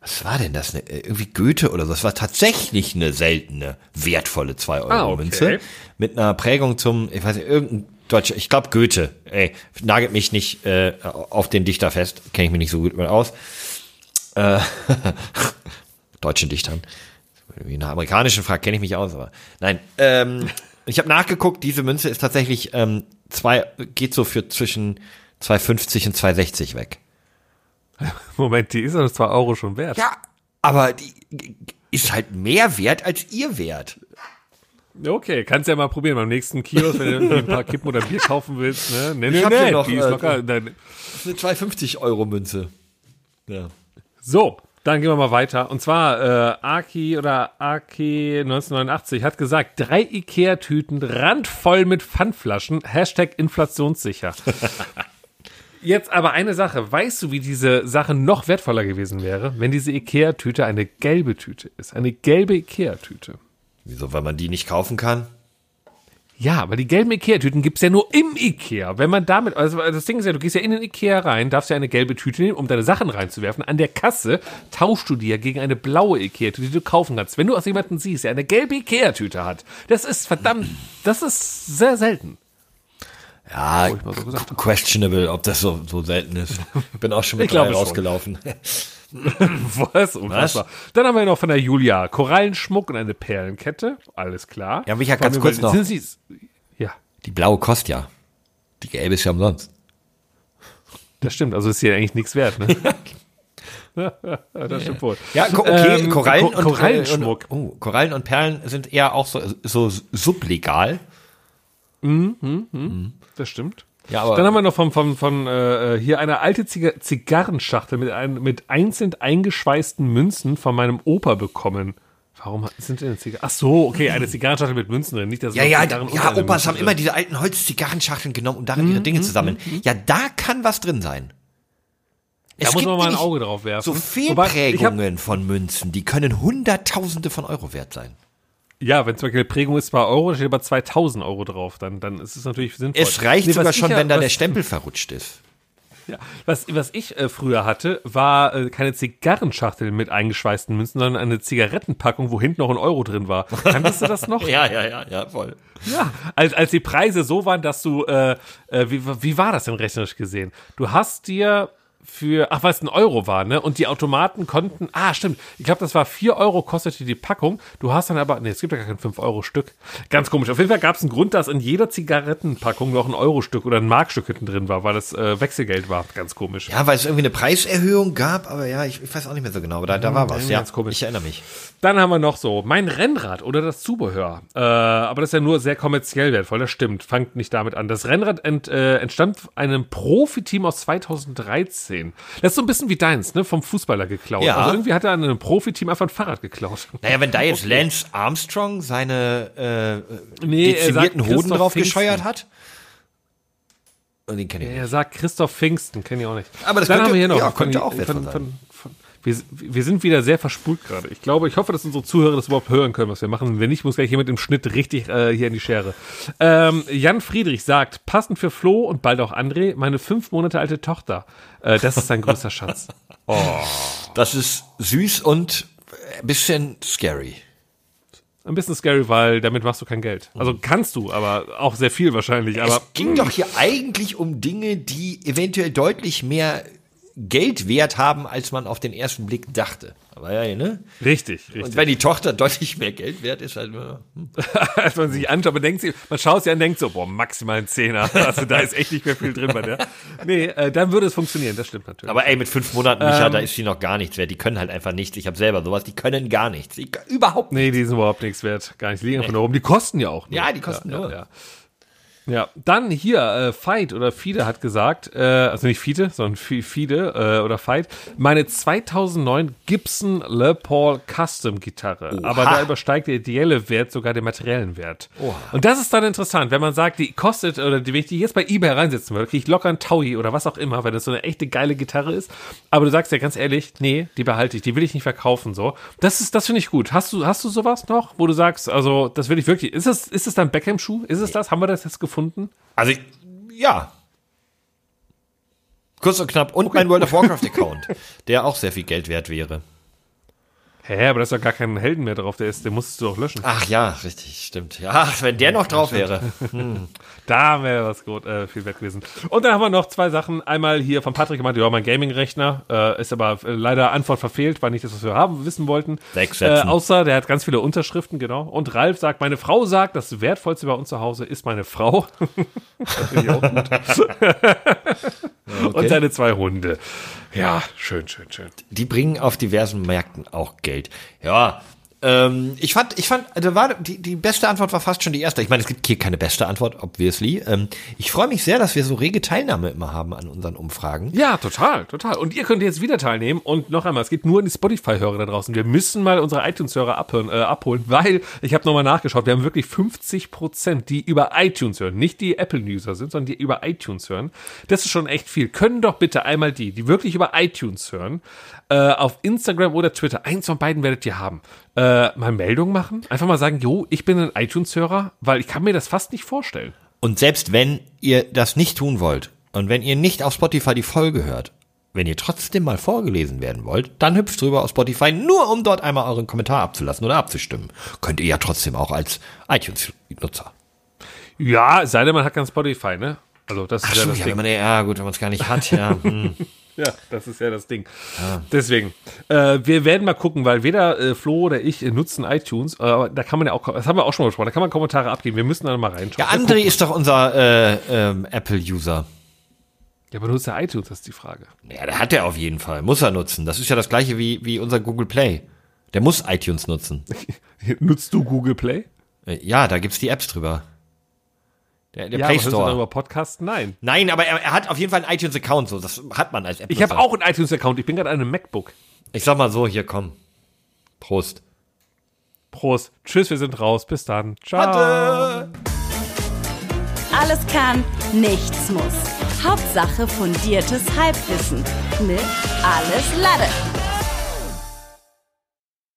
was war denn das? Ne, irgendwie Goethe oder so. Das war tatsächlich eine seltene, wertvolle 2-Euro-Münze. Ah, okay. Mit einer Prägung zum, ich weiß nicht, irgendein Deutscher, ich glaube Goethe. Ey, nagelt mich nicht äh, auf den Dichter fest, kenne ich mich nicht so gut mit aus äh, deutschen Dichtern. Wie eine amerikanischen Frage kenne ich mich aus, aber nein. Ähm, ich habe nachgeguckt, diese Münze ist tatsächlich ähm, zwei, geht so für zwischen 2,50 und 2,60 weg. Moment, die ist aber 2 Euro schon wert. Ja, aber die ist halt mehr wert als ihr Wert. Okay, kannst ja mal probieren beim nächsten Kiosk, wenn du irgendwie ein paar Kippen oder Bier kaufen willst. Ne? Nee, nee, hab hier nee, noch, die ist äh, locker. Nein. Das ist eine 2,50 Euro Münze. Ja. So, dann gehen wir mal weiter. Und zwar, äh, Aki oder Aki 1989 hat gesagt, drei Ikea-Tüten randvoll mit Pfandflaschen, Hashtag inflationssicher. Jetzt aber eine Sache. Weißt du, wie diese Sache noch wertvoller gewesen wäre, wenn diese Ikea-Tüte eine gelbe Tüte ist? Eine gelbe Ikea-Tüte. Wieso, weil man die nicht kaufen kann? Ja, aber die gelben Ikea-Tüten gibt's ja nur im Ikea. Wenn man damit, also das Ding ist ja, du gehst ja in den Ikea rein, darfst ja eine gelbe Tüte nehmen, um deine Sachen reinzuwerfen. An der Kasse tauschst du die ja gegen eine blaue Ikea-Tüte, die du kaufen kannst. Wenn du aus jemanden siehst, der eine gelbe Ikea-Tüte hat, das ist verdammt, das ist sehr selten. Ja, so questionable, ob das so, so selten ist. Bin auch schon mit drei rausgelaufen. Was? Unfassbar. Dann haben wir noch von der Julia Korallenschmuck und eine Perlenkette. Alles klar. Ja, Micha, ganz kurz noch. Ja, Die blaue kostet ja. Die gelbe ist ja umsonst. das stimmt. Also ist hier eigentlich nichts wert, ne? das stimmt wohl. Ja, okay, Ähm, Korallen Ko- und Korallenschmuck. Äh, und, oh, Korallen und Perlen sind eher auch so, so sublegal. Das stimmt. Ja, aber Dann haben wir noch von, von, von äh, hier eine alte Ziga Zigarrenschachtel mit, ein, mit einzeln eingeschweißten Münzen von meinem Opa bekommen. Warum sind denn Zigarren? Ach so, okay, eine Zigarrenschachtel mit Münzen drin, nicht dass ja, ja, Zigarren ja, Opas haben drin. immer diese alten Holzzigarrenschachteln genommen, um darin ihre Dinge zu sammeln. Ja, da kann was drin sein. Da Es muss man mal ein Auge drauf werfen. So Wobei, ich hab- Fehlprägungen von Münzen, die können Hunderttausende von Euro wert sein. Ja, wenn zum Beispiel eine Prägung ist 2 Euro, steht aber 2000 Euro drauf, dann, dann ist es natürlich sinnvoll. Es reicht Nee, sogar schon, ja- wenn da der Stempel verrutscht ist. Ja, was, was ich äh, früher hatte, war äh, keine Zigarrenschachtel mit eingeschweißten Münzen, sondern eine Zigarettenpackung, wo hinten noch ein Euro drin war. Kanntest du das noch? Ja, ja, ja, ja, voll. Ja, als, als die Preise so waren, dass du, äh, äh, wie, wie war das denn rechnerisch gesehen? Du hast dir für, ach, weil es ein Euro war, ne? Und die Automaten konnten, ah, stimmt, ich glaube, das war 4 Euro kostete die Packung. Du hast dann aber, nee, es gibt ja gar kein 5-Euro-Stück. Ganz komisch. Auf jeden Fall gab es einen Grund, dass in jeder Zigarettenpackung noch ein Euro-Stück oder ein Markstück hinten drin war, weil das äh, Wechselgeld war. Ganz komisch. Ja, weil es irgendwie eine Preiserhöhung gab, aber ja, ich, ich weiß auch nicht mehr so genau, aber da, da war was. Ja, ganz komisch. ich erinnere mich. Dann haben wir noch so mein Rennrad oder das Zubehör. Äh, aber das ist ja nur sehr kommerziell wertvoll, das stimmt. Fangt nicht damit an. Das Rennrad ent, äh, entstammt einem Profiteam aus 2013. Das ist so ein bisschen wie deins, ne? Vom Fußballer geklaut. Ja. Also irgendwie hat er an einem Profiteam einfach ein Fahrrad geklaut. Naja, wenn da jetzt Lance Armstrong seine äh, Nee, er dezimierten Hoden Christoph drauf Pfingsten. gescheuert hat. Und den kenne ich Er nicht. sagt Christoph Pfingsten, kenne ich auch nicht. Aber das Dann könnte- haben wir hier noch ja, von, könnte auch von, sein. von, von, wir, wir sind wieder sehr verspult gerade. Ich glaube, ich hoffe, dass unsere Zuhörer das überhaupt hören können, was wir machen. Wenn nicht, muss gleich jemand im Schnitt richtig äh, hier in die Schere. Ähm, Jan Friedrich sagt, passend für Flo und bald auch André, meine fünf Monate alte Tochter. Äh, das ist sein größter Schatz. Das ist süß und ein bisschen scary. Ein bisschen scary, weil damit machst du kein Geld. Also kannst du, aber auch sehr viel wahrscheinlich. Aber es ging doch hier eigentlich um Dinge, die eventuell deutlich mehr Geldwert haben, als man auf den ersten Blick dachte. Aber ja, ne? richtig, Und richtig. wenn die Tochter deutlich mehr Geld wert ist, halt, hm. Als man sich anschaut, man denkt sich, man schaut sich an und denkt so, boah, maximal ein Zehner. Also da ist echt nicht mehr viel drin bei der. Nee, äh, dann würde es funktionieren, das stimmt natürlich. aber ey, mit fünf Monaten, Micha, Ähm. da ist sie noch gar nichts wert. Die können halt einfach nichts. Ich habe selber sowas, die können gar nichts. Die, überhaupt Nee, die sind überhaupt nichts wert. Gar nicht. Die liegen einfach nur rum. Die kosten ja auch. Nur. Ja, die kosten ja, nur. Ja, ja. Ja, dann hier, äh, Fight oder Fide hat gesagt, äh, also nicht Fide, sondern Fi- Fide äh, oder Fight, meine 2009 Gibson Les Paul Custom Gitarre. Aber da übersteigt der ideelle Wert sogar den materiellen Wert. Und das ist dann interessant, wenn man sagt, die kostet, oder die, wenn ich die jetzt bei Ebay reinsetzen würde, kriege ich locker einen Taui oder was auch immer, wenn das so eine echte geile Gitarre ist. Aber du sagst ja ganz ehrlich, nee, die behalte ich, die will ich nicht verkaufen, so. Das ist, das finde ich gut. Hast du, hast du sowas noch, wo du sagst, also, das will ich wirklich, ist es, ist es dein Beckham-Schuh? Ist es das? Haben wir das jetzt gefunden? Also, ja. Kurz und knapp. Und mein World of Warcraft-Account, der auch sehr viel Geld wert wäre. Hä, aber da ist doch gar kein Helden mehr drauf, der ist, den musstest du doch löschen. Ach ja, richtig, stimmt. Ja, wenn der noch drauf wäre. Da wäre was gut, äh, viel wert gewesen. Und dann haben wir noch zwei Sachen. Einmal hier von Patrick gemeint, ja, mein Gaming-Rechner äh, ist aber äh, leider Antwort verfehlt, war nicht das, was wir haben, wissen wollten. Sechs Äh, außer, der hat ganz viele Unterschriften, genau. Und Ralf sagt, meine Frau sagt, das Wertvollste bei uns zu Hause ist meine Frau. das finde ich auch gut. Und seine zwei Hunde. Ja, schön, schön, schön. Die bringen auf diversen Märkten auch Geld. Ja, ähm, ich fand, ich fand, also war die, die beste Antwort war fast schon die erste. Ich meine, es gibt hier keine beste Antwort, obviously. Ähm, ich freue mich sehr, dass wir so rege Teilnahme immer haben an unseren Umfragen. Ja, total, total. Und ihr könnt jetzt wieder teilnehmen. Und noch einmal, es geht nur an die Spotify-Hörer da draußen. Wir müssen mal unsere iTunes-Hörer äh, abholen, weil ich habe nochmal nachgeschaut. Wir haben wirklich 50 Prozent, die über iTunes hören. Nicht die Apple-User sind, sondern die über iTunes hören. Das ist schon echt viel. Können doch bitte einmal die, die wirklich über iTunes hören, äh, auf Instagram oder Twitter, eins von beiden werdet ihr haben, äh, mal Meldung machen. Einfach mal sagen, jo, ich bin ein iTunes-Hörer, weil ich kann mir das fast nicht vorstellen. Und selbst wenn ihr das nicht tun wollt und wenn ihr nicht auf Spotify die Folge hört, wenn ihr trotzdem mal vorgelesen werden wollt, dann hüpft drüber auf Spotify, nur um dort einmal euren Kommentar abzulassen oder abzustimmen. Könnt ihr ja trotzdem auch als iTunes-Nutzer. Ja, es sei denn, man hat kein Spotify, ne? Also das Ach ist ja das ja, Ding. man, ja gut, wenn man es gar nicht hat, ja. Hm. Ja, das ist ja das Ding. Deswegen, äh, wir werden mal gucken, weil weder äh, Flo oder ich äh, nutzen iTunes, äh, aber da kann man ja auch, das haben wir auch schon mal besprochen, da kann man Kommentare abgeben. Wir müssen da mal reinschauen. Ja, André ist doch unser äh, ähm, Apple-User. Ja, aber nutzt er iTunes, das ist die Frage. Ja, der hat er auf jeden Fall. Muss er nutzen. Das ist ja das gleiche wie, wie unser Google Play. Der muss iTunes nutzen. Nutzt du Google Play? Äh, Ja, da gibt's die Apps drüber. Der, der ja, Play aber hörst du Store. darüber Podcast? Nein. Nein, aber er, er hat auf jeden Fall einen iTunes-Account, so das hat man als App. Ich habe auch einen iTunes-Account, ich bin gerade an einem MacBook. Ich sag mal so, hier komm. Prost. Prost. Tschüss, wir sind raus. Bis dann. Ciao. Hatte. Alles kann, nichts muss. Hauptsache fundiertes Halbwissen mit Alles Lade.